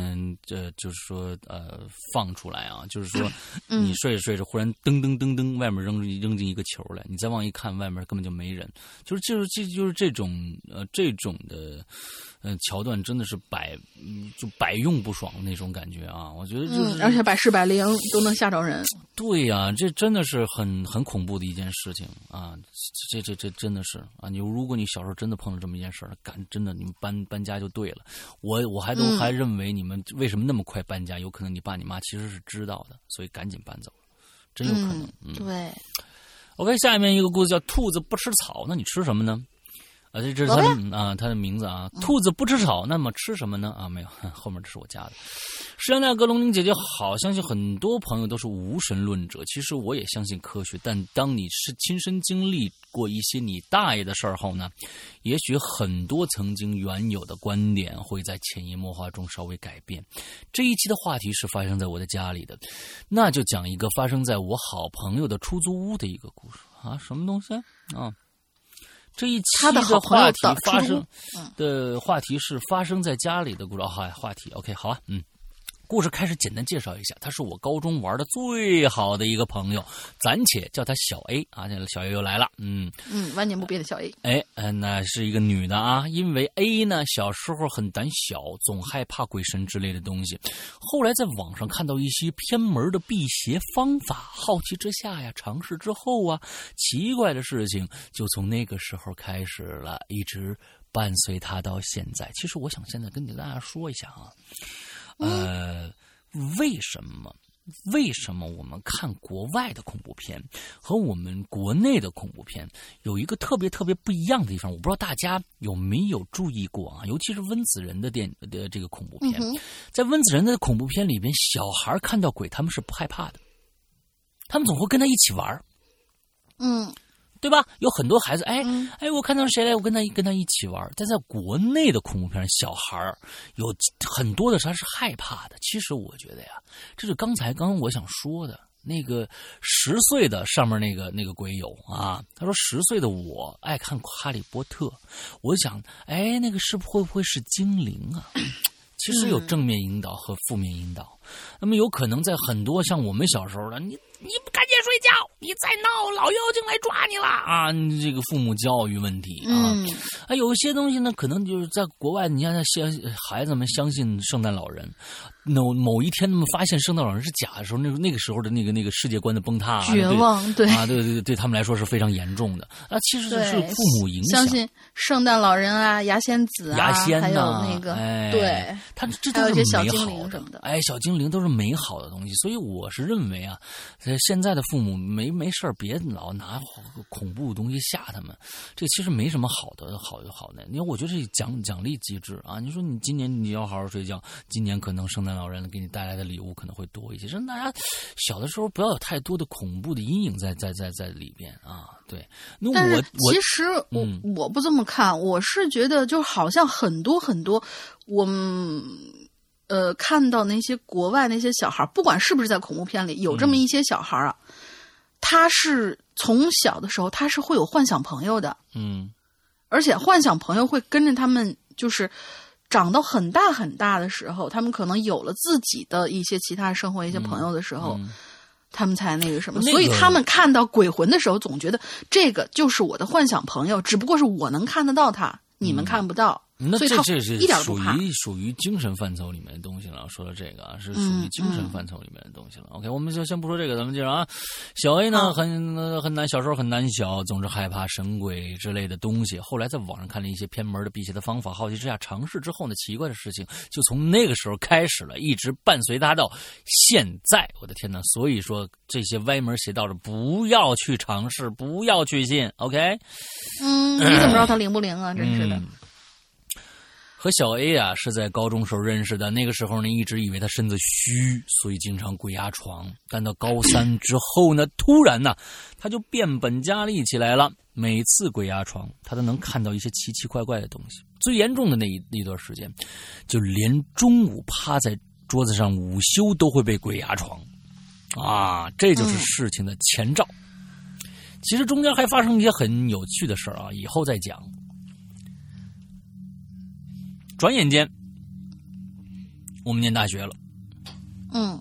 呃，就是说呃放出来啊，就是说嗯你睡着睡着，忽然噔噔噔噔，外面扔扔进一个球来，你再往一看，外面根本就没人，就是就是这就是这种呃这种的呃桥段，真的是百嗯就百用不爽的那种感觉啊！我觉得就是、嗯，而且百试百灵都能吓着人。对呀、这真的是很很恐怖的一件事情啊！这这这真的是啊！你如果你小时候真的碰到这么一件事儿，赶真的你们搬搬家就对了。我我还都嗯还认为你们为什么那么快搬家？有可能你爸你妈其实是知道的，所以赶紧搬走了，真有可能。嗯对，OK，下面一个故事叫“兔子不吃草”，那你吃什么呢？啊，这这是他的啊，他的名字啊，兔子不吃草，那么吃什么呢？啊，没有，后面这是我加的。石阳 大哥、龙玲姐姐好，相信很多朋友都是无神论者。其实我也相信科学，但当你是亲身经历过一些你大爷的事儿后呢，也许很多曾经原有的观点会在潜移默化中稍微改变。这一期的话题是发生在我的家里的，那就讲一个发生在我好朋友的出租屋的一个故事啊，什么东西啊？啊这一期的话题发生的话题是发生在家里的故事。哦，好，话题 OK，好啊，嗯。故事开始，简单介绍一下，他是我高中玩的最好的一个朋友，暂且叫他小 A 啊。这小 A 又来了，嗯，嗯，万年不变的小 A。哎，嗯那是一个女的啊，因为 A 呢小时候很胆小，总害怕鬼神之类的东西。后来在网上看到一些偏门的辟邪方法，好奇之下呀，尝试之后啊，奇怪的事情就从那个时候开始了，一直伴随他到现在。其实我想现在跟大家说一下啊。呃，为什么？为什么我们看国外的恐怖片和我们国内的恐怖片有一个特别特别不一样的地方？我不知道大家有没有注意过啊？尤其是温子仁的电的这个恐怖片，在温子仁的恐怖片里边，小孩看到鬼他们是不害怕的，他们总会跟他一起玩嗯。对吧？有很多孩子，哎哎，我看到谁来，我跟他跟他一起玩。但在国内的恐怖片，小孩有很多的他是害怕的。其实我觉得呀，这是刚才刚刚我想说的那个十岁的上面那个那个鬼友啊，他说十岁的我爱看哈利波特，我想，哎，那个是会不会是精灵啊？其实有正面引导和负面引导。那么有可能在很多像我们小时候的你。你不赶紧睡觉！你再闹，老妖精来抓你了啊！这个父母教育问题啊，啊，有些东西呢，可能就是在国外，你看，相孩子们相信圣诞老人。某某一天，他们发现圣诞老人是假的时候，那那个时候的那个那个世界观的崩塌，绝望，对啊，对对对，对他们来说是非常严重的啊。其实是父母影响，相信圣诞老人啊，牙仙子啊，还有那个，对，他这都是美好的，哎，小精灵都是美好的东西，所以我是认为啊，现在的父母没没事别老拿恐怖东西吓他们，这其实没什么好的好的好的，因为我觉得这奖奖励机制啊。你说你今年你要好好睡觉，今年可能圣诞。老人给你带来的礼物可能会多一些，让大家小的时候不要有太多的恐怖的阴影在在在在里边啊。对，那我我其实我我不这么看，我是觉得就好像很多很多，我们呃看到那些国外那些小孩，不管是不是在恐怖片里有这么一些小孩啊，他是从小的时候他是会有幻想朋友的，嗯，而且幻想朋友会跟着他们就是。长到很大很大的时候，他们可能有了自己的一些其他生活、一些朋友的时候，他们才那个什么。所以他们看到鬼魂的时候，总觉得这个就是我的幻想朋友，只不过是我能看得到他，你们看不到。那这这是属于属于精神范畴里面的东西了。说到这个啊，是属于精神范畴里面的东西了。OK，我们就先不说这个，咱们接着啊。小 A 呢，很很难，小时候很胆小，总是害怕神鬼之类的东西。后来在网上看了一些偏门的辟邪的方法，好奇之下尝试之后呢，奇怪的事情就从那个时候开始了，一直伴随他到现在。我的天呐，所以说这些歪门邪道的不要去尝试，不要去信。OK，嗯，你怎么知道他灵不灵啊？真是的。和小 A 啊是在高中时候认识的，那个时候呢一直以为他身子虚，所以经常鬼压床。但到高三之后呢，突然呢他就变本加厉起来了。每次鬼压床，他都能看到一些奇奇怪怪的东西。最严重的那一那段时间，就连中午趴在桌子上午休都会被鬼压床。啊，这就是事情的前兆。其实中间还发生一些很有趣的事儿啊，以后再讲。转眼间，我们念大学了。嗯，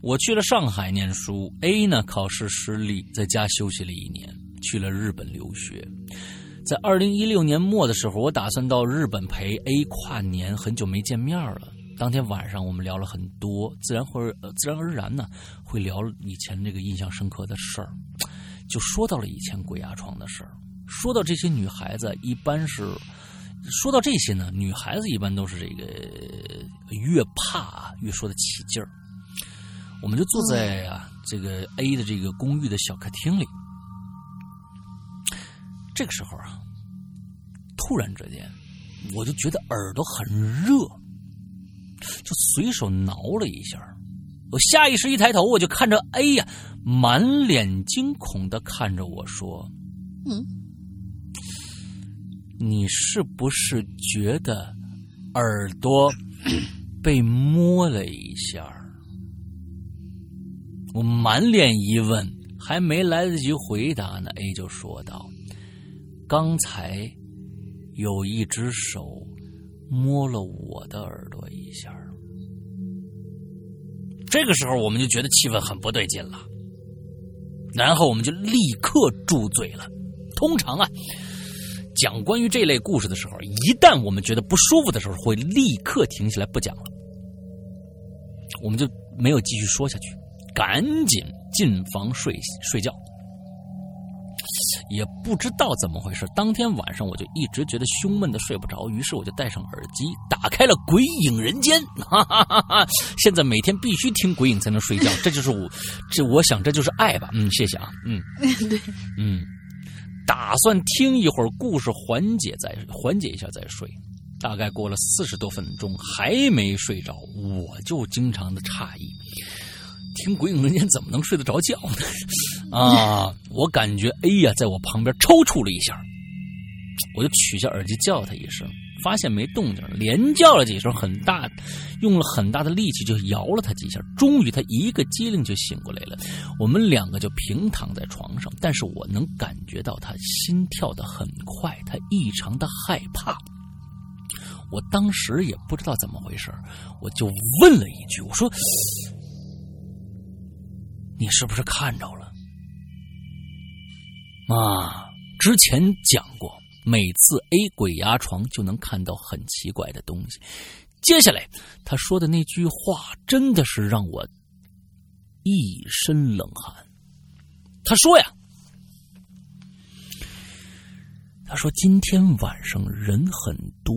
我去了上海念书。A 呢，考试失利，在家休息了一年，去了日本留学。在二零一六年末的时候，我打算到日本陪 A 跨年，很久没见面了。当天晚上，我们聊了很多，自然会自然而然呢，会聊以前那个印象深刻的事儿，就说到了以前鬼压床的事儿。说到这些女孩子，一般是。说到这些呢，女孩子一般都是这个越怕越说的起劲儿。我们就坐在啊这个 A 的这个公寓的小客厅里，这个时候啊，突然之间我就觉得耳朵很热，就随手挠了一下。我下意识一抬头，我就看着 A 呀，满脸惊恐的看着我说：“嗯。”你是不是觉得耳朵 被摸了一下？我满脸疑问，还没来得及回答呢，A 就说道：“刚才有一只手摸了我的耳朵一下。”这个时候，我们就觉得气氛很不对劲了，然后我们就立刻住嘴了。通常啊。讲关于这类故事的时候，一旦我们觉得不舒服的时候，会立刻停下来不讲了。我们就没有继续说下去，赶紧进房睡睡觉。也不知道怎么回事。当天晚上我就一直觉得胸闷的睡不着，于是我就戴上耳机，打开了《鬼影人间》，哈哈哈哈！现在每天必须听鬼影才能睡觉，这就是我，这我想这就是爱吧。嗯，谢谢啊，嗯，对，嗯，打算听一会儿故事缓解再缓解一下再睡。大概过了四十多分钟还没睡着，我就经常的诧异。听《鬼影人间》怎么能睡得着觉呢？啊！我感觉哎呀在我旁边抽搐了一下，我就取下耳机叫他一声，发现没动静，连叫了几声，很大，用了很大的力气就摇了他几下，终于他一个机灵就醒过来了。我们两个就平躺在床上，但是我能感觉到他心跳的很快，他异常的害怕。我当时也不知道怎么回事，我就问了一句：“我说。”你是不是看着了？啊，之前讲过，每次 A 鬼压床就能看到很奇怪的东西。接下来他说的那句话真的是让我一身冷汗。他说呀，他说今天晚上人很多，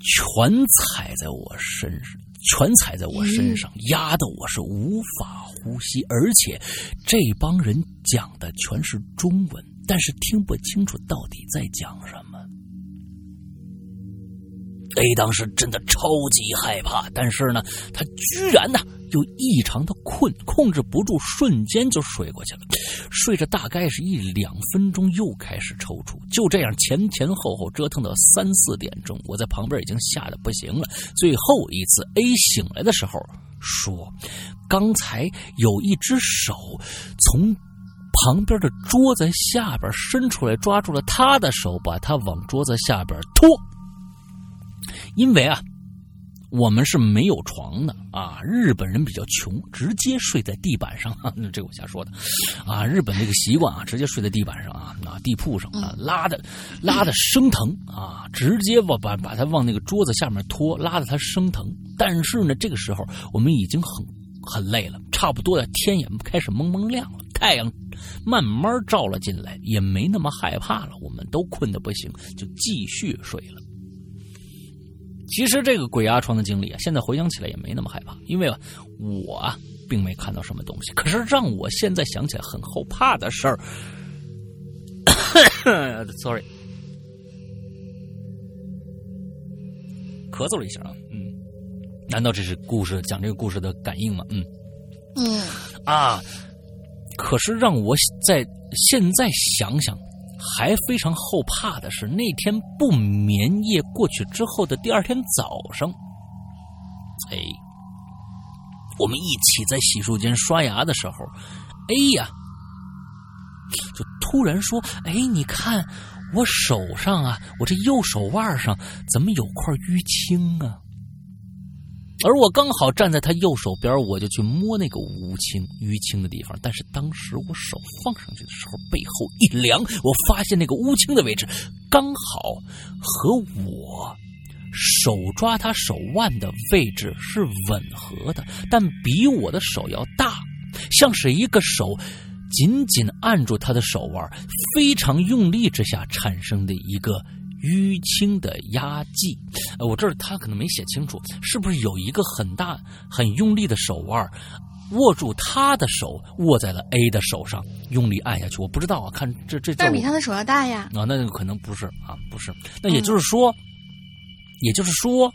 全踩在我身上。全踩在我身上，压得我是无法呼吸，而且这帮人讲的全是中文，但是听不清楚到底在讲什么。A 当时真的超级害怕，但是呢，他居然呢。就异常的困，控制不住，瞬间就睡过去了。睡着大概是一两分钟，又开始抽搐。就这样前前后后折腾到三四点钟，我在旁边已经吓得不行了。最后一次 A 醒来的时候说：“刚才有一只手从旁边的桌子下边伸出来，抓住了他的手，把他往桌子下边拖。因为啊。”我们是没有床的啊！日本人比较穷，直接睡在地板上。那这我瞎说的，啊！日本这个习惯啊，直接睡在地板上啊，啊，地铺上啊，拉的拉的生疼啊，直接往把把他往那个桌子下面拖，拉的他生疼。但是呢，这个时候我们已经很很累了，差不多的天也开始蒙蒙亮了，太阳慢慢照了进来，也没那么害怕了。我们都困得不行，就继续睡了。其实这个鬼压床的经历啊，现在回想起来也没那么害怕，因为啊，我并没看到什么东西。可是让我现在想起来很后怕的事儿，sorry，咳嗽了一下啊，难道这是故事讲这个故事的感应吗？嗯嗯啊，可是让我在现在想想。还非常后怕的是，那天不眠夜过去之后的第二天早上，哎，我们一起在洗漱间刷牙的时候哎呀，就突然说：“哎，你看我手上啊，我这右手腕上怎么有块淤青啊？”而我刚好站在他右手边，我就去摸那个乌青淤青的地方。但是当时我手放上去的时候，背后一凉，我发现那个乌青的位置刚好和我手抓他手腕的位置是吻合的，但比我的手要大，像是一个手紧紧按住他的手腕，非常用力之下产生的一个。淤青的压迹，呃，我这儿他可能没写清楚，是不是有一个很大、很用力的手腕握住他的手，握在了 A 的手上，用力按下去？我不知道啊，看这这，但是比他的手要大呀。啊，那可能不是啊，不是。那也就是说，也就是说，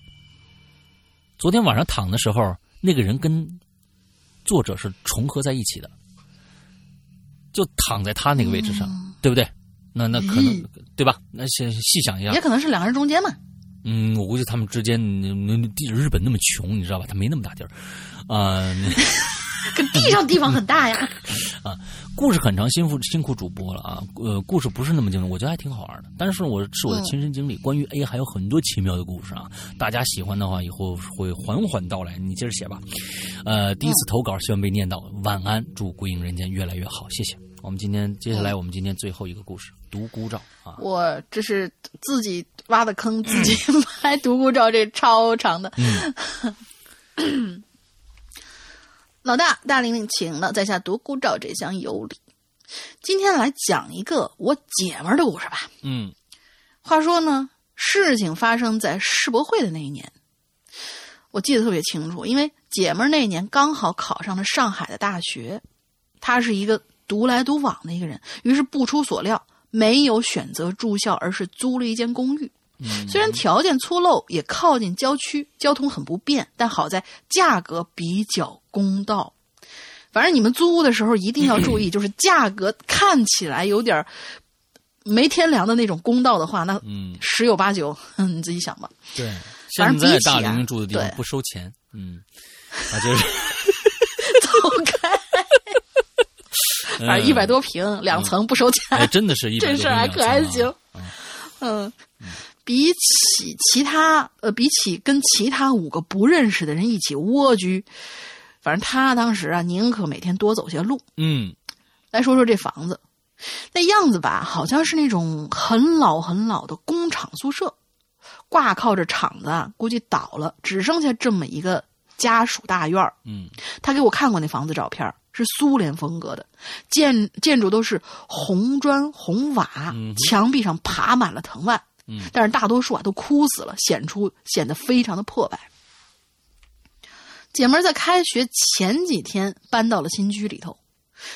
昨天晚上躺的时候，那个人跟作者是重合在一起的，就躺在他那个位置上，对不对？那那可能对吧？那细细想一下，也可能是两个人中间嘛。嗯，我估计他们之间，那地日本那么穷，你知道吧？他没那么大地儿，啊。可 地上地方很大呀。啊，故事很长，辛苦辛苦主播了啊。呃，故事不是那么精彩，我觉得还挺好玩的。但是我是我的亲身经历，关于 A 还有很多奇妙的故事啊。大家喜欢的话，以后会缓缓到来。你接着写吧。呃，第一次投稿，希望被念到。晚安，祝《归影人间》越来越好，谢谢。我们今天接下来，我们今天最后一个故事——独孤照啊！我这是自己挖的坑，自己 埋独孤照，这超长的。老大大玲玲请了，在下独孤照这厢有礼。今天来讲一个我姐们儿的故事吧。嗯话说呢，事情发生在世博会的那一年，我记得特别清楚，因为姐们儿那年刚好考上了上海的大学，她是一个独来独往的一个人，于是不出所料，没有选择住校，而是租了一间公寓。嗯，虽然条件粗陋，也靠近郊区，交通很不便，但好在价格比较公道。反正你们租屋的时候一定要注意，就是价格看起来有点没天良的那种公道的话，那嗯，十有八九，嗯，你自己想吧。对，反正现在比起啊大龄住的地方对不收钱，嗯，啊，就是 走开，反 正一百多平，两层不收钱，哎，真的是一 百多这事儿还可还行。啊。嗯，比起其他呃，比起跟其他五个不认识的人一起蜗居，反正他当时啊，宁可每天多走些路。嗯。来说说这房子，那样子吧，好像是那种很老很老的工厂宿舍，挂靠着厂子啊，估计倒了，只剩下这么一个家属大院儿嗯。他给我看过那房子照片儿，是苏联风格的，建建筑都是红砖红瓦，嗯墙壁上爬满了藤蔓，嗯但是大多数啊都枯死了，显出显得非常的破败。姐们儿在开学前几天搬到了新居里头，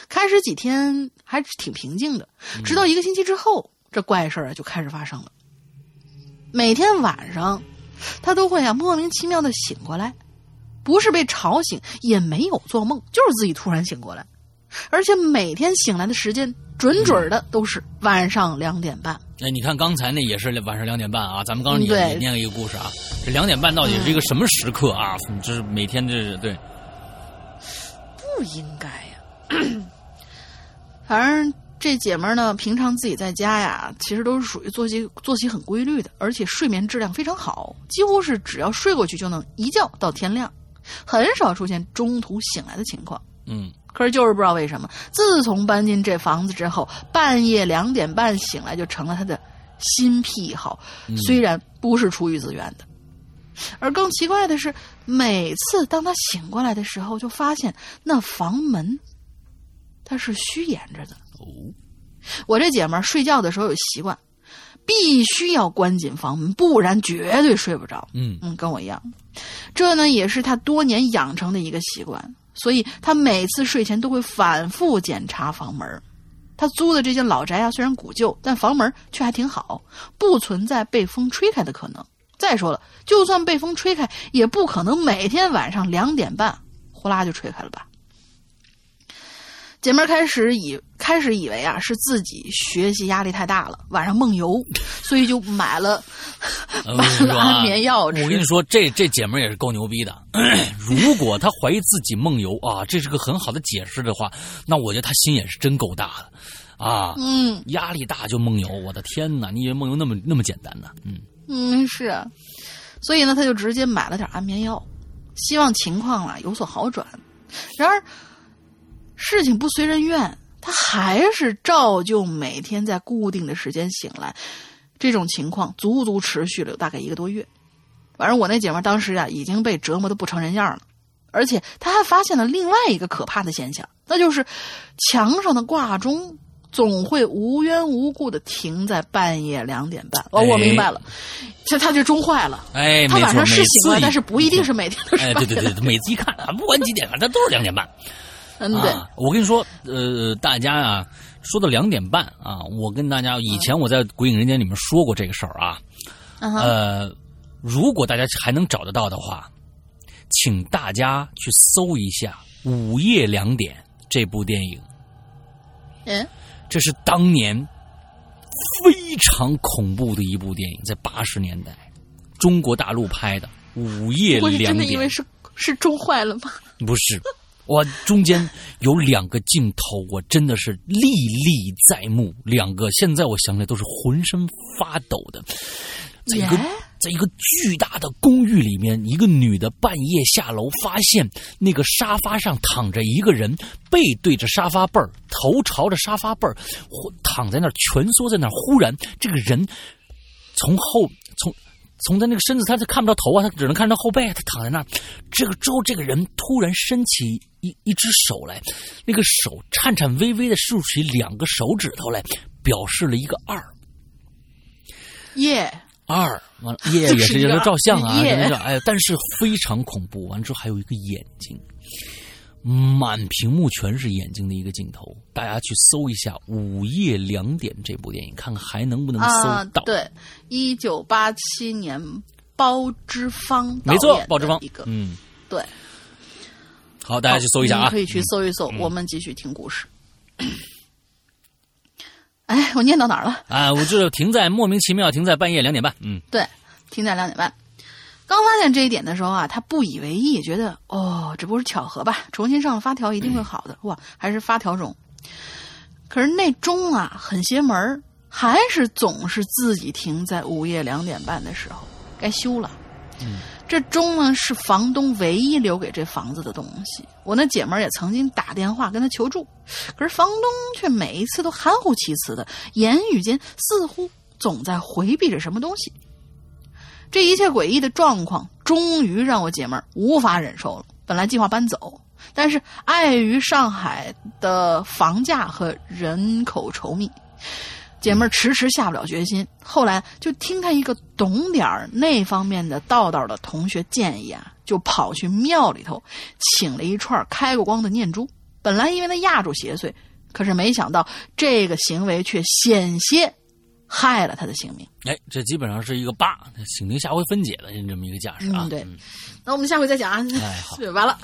开始几天还挺平静的，直到一个星期之后，这怪事儿啊就开始发生了。每天晚上，她都会啊莫名其妙的醒过来，不是被吵醒，也没有做梦，就是自己突然醒过来，而且每天醒来的时间准准的都是晚上两点半。哎，你看刚才那也是晚上两点半啊，咱们刚刚也念了一个故事啊，这两点半到底是一个什么时刻啊？这是每天这是对，不应该呀。反正这姐们儿呢，平常自己在家呀，其实都是属于作息作息很规律的，而且睡眠质量非常好，几乎是只要睡过去就能一觉到天亮，很少出现中途醒来的情况。嗯可是就是不知道为什么，自从搬进这房子之后，半夜两点半醒来就成了他的新癖好。虽然不是出于自愿的，而更奇怪的是，每次当他醒过来的时候，就发现那房门它是虚掩着的。哦，我这姐们儿睡觉的时候有习惯，必须要关紧房门，不然绝对睡不着。嗯嗯，跟我一样，这呢也是他多年养成的一个习惯，所以他每次睡前都会反复检查房门。他租的这间老宅啊，虽然古旧，但房门却还挺好，不存在被风吹开的可能。再说了，就算被风吹开，也不可能每天晚上两点半呼啦就吹开了吧？姐妹儿开始以开始以为啊是自己学习压力太大了，晚上梦游，所以就买了 呃买了安眠药吃。我跟你说，这这姐妹儿也是够牛逼的。如果她怀疑自己梦游啊，这是个很好的解释的话，那我觉得她心也是真够大的啊。嗯压力大就梦游，我的天哪！你以为梦游那么那么简单呢？嗯嗯是啊，所以呢，她就直接买了点安眠药，希望情况啊有所好转。然而事情不随人愿，他还是照旧每天在固定的时间醒来，这种情况足足持续了有大概一个多月。反正我那姐们当时啊已经被折磨的不成人样了，而且她还发现了另外一个可怕的现象，那就是墙上的挂钟总会无缘无故的停在半夜两点半。哦，我明白了，这他这钟坏了。他晚上是醒了，但是不一定是每天都是。对对对，每次一看啊，不管几点，反正都是两点半。嗯，对，啊，我跟你说，呃，大家啊，说到两点半啊，我跟大家以前我在《鬼影人间》里面说过这个事儿啊，嗯呃，如果大家还能找得到的话，请大家去搜一下《午夜两点》这部电影，嗯这是当年非常恐怖的一部电影，在八十年代中国大陆拍的《午夜两点。真的以为》。是是钟坏了吗？不是，我中间有两个镜头，我真的是历历在目。两个现在我想起来都是浑身发抖的，在一个在一个巨大的公寓里面，一个女的半夜下楼，发现那个沙发上躺着一个人，背对着沙发背儿，头朝着沙发背儿，忽躺在那儿蜷缩在那儿。忽然，这个人从后从从他那个身子，他他看不到头啊，他只能看到后背，他躺在那儿。这个之后，这个人突然伸起一一只手来，那个手颤颤巍巍的竖起两个手指头来，表示了一个二。耶，二完了，耶也是也是照相啊，哎，但是非常恐怖。完之后还有一个眼睛，满屏幕全是眼睛的一个镜头。大家去搜一下《午夜两点》这部电影，看看还能不能啊搜到。，对，一九八七年包之芳没错包之芳一个，嗯，对，好，大家去搜一下啊可。以去搜一搜。我们继续听故事。哎，我念到哪儿了？啊，我这停在莫名其妙停在半夜两点半。嗯对，停在两点半。刚发现这一点的时候啊，他不以为意，觉得哦，只不过是巧合吧？重新上了发条一定会好的。哇，还是发条中。可是那钟啊，很邪门儿，还是总是自己停在午夜两点半的时候，该修了。这钟呢是房东唯一留给这房子的东西。我那姐们儿也曾经打电话跟他求助，可是房东却每一次都含糊其辞的，言语间似乎总在回避着什么东西。这一切诡异的状况，终于让我姐们儿无法忍受了。本来计划搬走，但是碍于上海的房价和人口稠密，姐妹儿迟迟下不了决心。后来就听她一个懂点儿那方面的道道的同学建议啊，就跑去庙里头请了一串开过光的念珠。本来因为他压住邪祟，可是没想到这个行为却险些害了他的性命。哎，这基本上是一个八，请您下回分解的这么一个架势啊。嗯对那我们下回再讲啊。哎好 完了。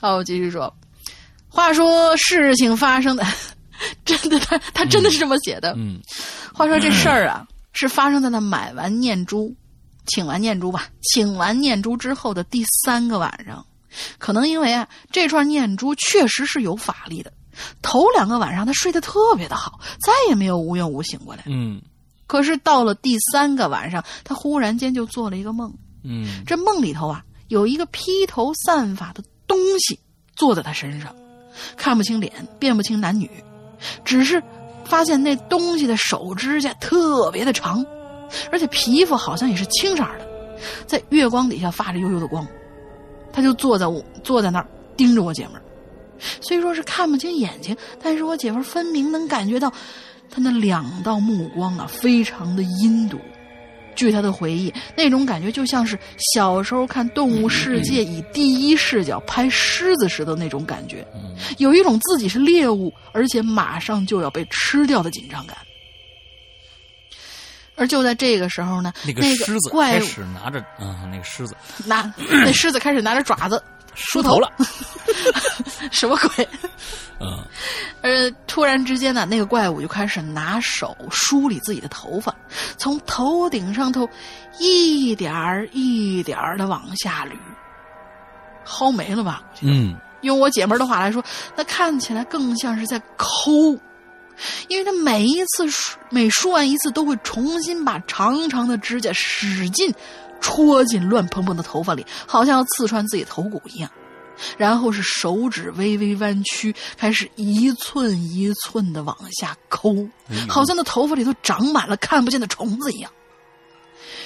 好，我继续说。话说事情发生的，真的，他他真的是这么写的。嗯话说这事儿啊，是发生在他买完念珠、请完念珠吧，请完念珠之后的第三个晚上。可能因为啊，这串念珠确实是有法力的。头两个晚上他睡得特别的好，再也没有无缘无醒过来。嗯可是到了第三个晚上，他忽然间就做了一个梦。嗯这梦里头啊，有一个披头散发的东西坐在他身上，看不清脸，辨不清男女，只是发现那东西的手指甲特别的长，而且皮肤好像也是青色的，在月光底下发着幽幽的光。他就坐在我坐在那儿盯着我姐们儿，虽说是看不清眼睛，但是我姐夫分明能感觉到他那两道目光啊，非常的阴毒。据他的回忆，那种感觉就像是小时候看《动物世界》以第一视角拍狮子时的那种感觉，有一种自己是猎物，而且马上就要被吃掉的紧张感。而就在这个时候呢，那个狮子开始拿着，嗯，那个狮子拿 那狮子开始拿着爪子梳头了，什么鬼？嗯呃，突然之间呢，那个怪物就开始拿手梳理自己的头发，从头顶上头一点儿一点的往下捋，薅没了吧？嗯用我姐们儿的话来说，那看起来更像是在抠，因为他每一次梳每梳完一次，都会重新把长长的指甲使劲戳进乱蓬蓬的头发里，好像要刺穿自己头骨一样。然后是手指微微弯曲，开始一寸一寸的往下抠，好像那头发里头长满了看不见的虫子一样。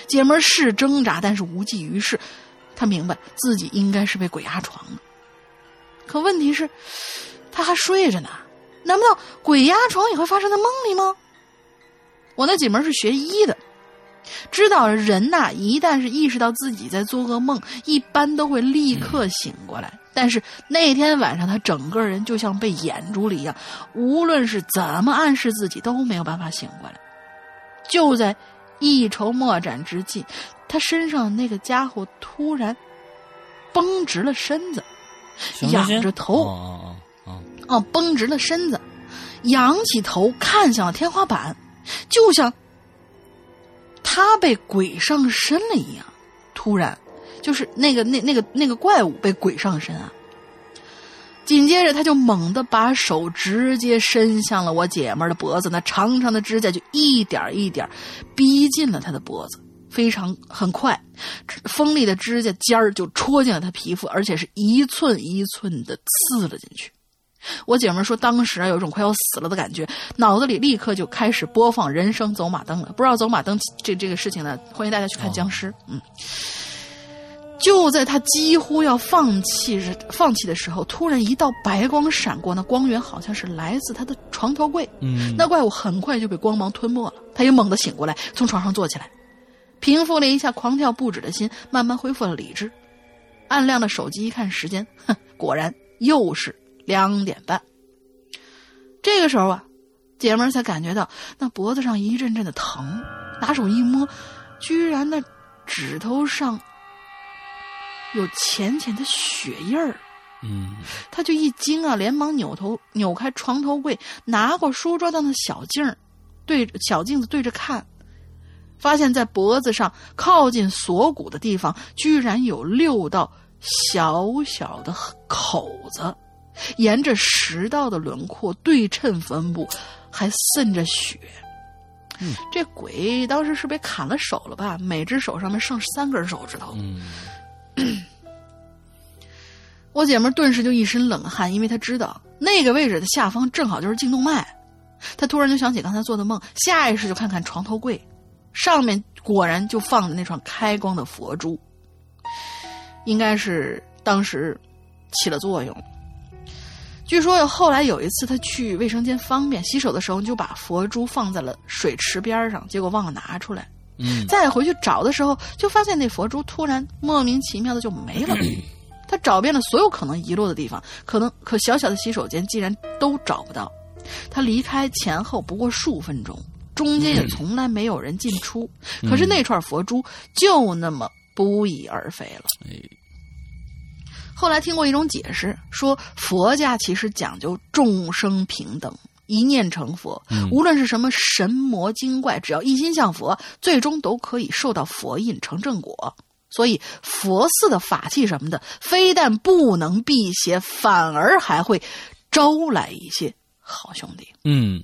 姐们儿是挣扎，但是无济于事。她明白自己应该是被鬼压床了。可问题是，她还睡着呢，难不道鬼压床也会发生在梦里吗？我那姐们儿是学医的，知道人呐、一旦是意识到自己在做噩梦，一般都会立刻醒过来。但是那天晚上，他整个人就像被掩住了一样，无论是怎么暗示自己，都没有办法醒过来。就在一筹莫展之际，他身上那个家伙突然绷直了身子，仰着头哦哦哦哦，绷直了身子，仰起头看向了天花板，就像他被鬼上身了一样。突然，就是那个那那个那个怪物被鬼上身啊！紧接着，他就猛地把手直接伸向了我姐们的脖子，那长长的指甲就一点一点逼近了他的脖子，非常很快，锋利的指甲尖儿就戳进了他皮肤，而且是一寸一寸的刺了进去。我姐们说，当时啊有一种快要死了的感觉，脑子里立刻就开始播放《人生走马灯》了。不知道走马灯这这个事情呢，欢迎大家去看僵尸。嗯，就在他几乎要放弃放弃的时候，突然一道白光闪过，那光源好像是来自他的床头柜。嗯，那怪物很快就被光芒吞没了。他又猛地醒过来，从床上坐起来，平复了一下狂跳不止的心，慢慢恢复了理智。暗亮的手机一看时间，哼，果然又是。两点半，这个时候啊，姐们儿才感觉到那脖子上一阵阵的疼，拿手一摸，居然那指头上有浅浅的血印儿。嗯，他就一惊啊，连忙扭头扭开床头柜，拿过书桌上的小镜儿，对小镜子对着看，发现在脖子上靠近锁骨的地方，居然有六道小小的口子。沿着食道的轮廓对称分布，还渗着血。嗯，这鬼当时是被砍了手了吧？每只手上面剩三根手指头。嗯，我姐们顿时就一身冷汗，因为她知道那个位置的下方正好就是颈动脉。她突然就想起刚才做的梦，下意识就看看床头柜，上面果然就放着那串开光的佛珠，应该是当时起了作用。据说后来有一次，他去卫生间方便洗手的时候，就把佛珠放在了水池边上，结果忘了拿出来。嗯，再回去找的时候，就发现那佛珠突然莫名其妙的就没了。他找遍了所有可能遗落的地方，可能可小小的洗手间竟然都找不到。他离开前后不过数分钟，中间也从来没有人进出，可是那串佛珠就那么不翼而飞了。后来听过一种解释，说佛家其实讲究众生平等，一念成佛。无论是什么神魔精怪，只要一心向佛，最终都可以受到佛印成正果。所以佛寺的法器什么的，非但不能辟邪，反而还会招来一些好兄弟。嗯。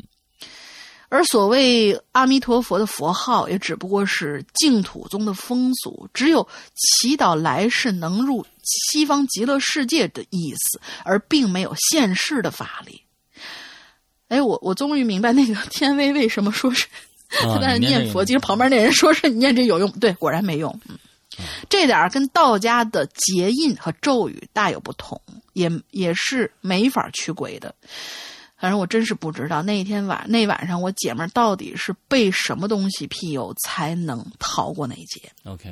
而所谓阿弥陀佛的佛号，也只不过是净土宗的风俗，只有祈祷来世能入西方极乐世界的意思，而并没有现世的法力。哎，我我终于明白那个天威为什么说是他 在那念佛经，旁边那人说是你念这有用，对，果然没用。嗯，这点跟道家的结印和咒语大有不同，也也是没法驱鬼的。反正我真是不知道那一天晚那晚上我姐们儿到底是被什么东西庇佑才能逃过那一劫。OK，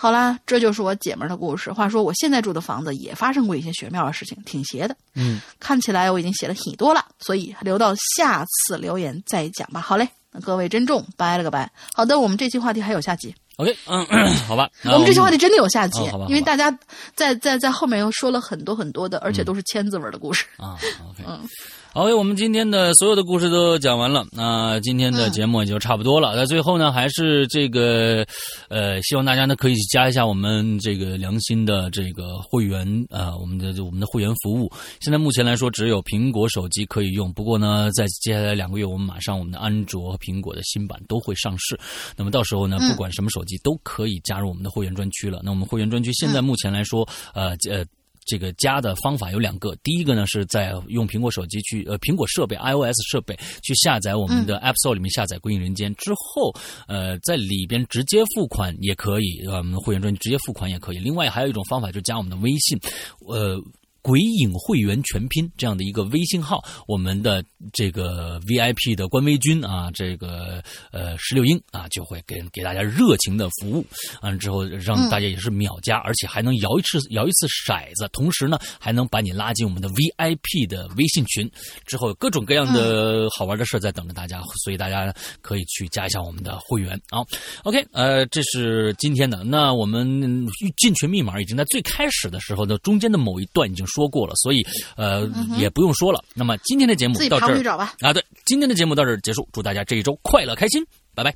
好啦，这就是我姐们儿的故事。话说我现在住的房子也发生过一些玄妙的事情，挺邪的。嗯，看起来我已经写了很多了，所以留到下次留言再讲吧。好嘞，那各位珍重，拜了个拜。好的，我们这期话题还有下集。OK，嗯，好吧，我们这期话题真的有下集，因为大家在在在后面又说了很多很多的，而且都是千字文的故事啊。OK，嗯。好，我们今天的所有的故事都讲完了，那今天的节目也就差不多了。那最后呢，还是这个，呃，希望大家呢可以加一下我们这个良心的这个会员啊，我们的我们的会员服务。现在目前来说，只有苹果手机可以用，不过呢，在接下来两个月，我们马上我们的安卓和苹果的新版都会上市。那么到时候呢，不管什么手机都可以加入我们的会员专区了。那我们会员专区现在目前来说，呃呃。这个加的方法有两个，第一个呢是在用苹果手机去呃苹果设备 iOS 设备去下载我们的 App Store 里面下载《归隐人间》之后，呃，在里边直接付款也可以，呃，我们的会员专辑直接付款也可以。另外还有一种方法，就是加我们的微信，呃。鬼影会员全拼这样的一个微信号，我们的这个 VIP 的官微君啊，这个呃石榴英啊，就会给给大家热情的服务，完了之后让大家也是秒加，而且还能摇一次摇一次骰子，同时呢还能把你拉进我们的 VIP 的微信群，之后各种各样的好玩的事在等着大家，所以大家可以去加一下我们的会员啊。OK，呃，这是今天的，那我们进群密码已经在最开始的时候的中间的某一段已经。说过了，所以呃也不用说了。那么今天的节目到这儿啊，对，今天的节目到这儿结束。祝大家这一周快乐开心，拜拜，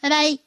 拜拜。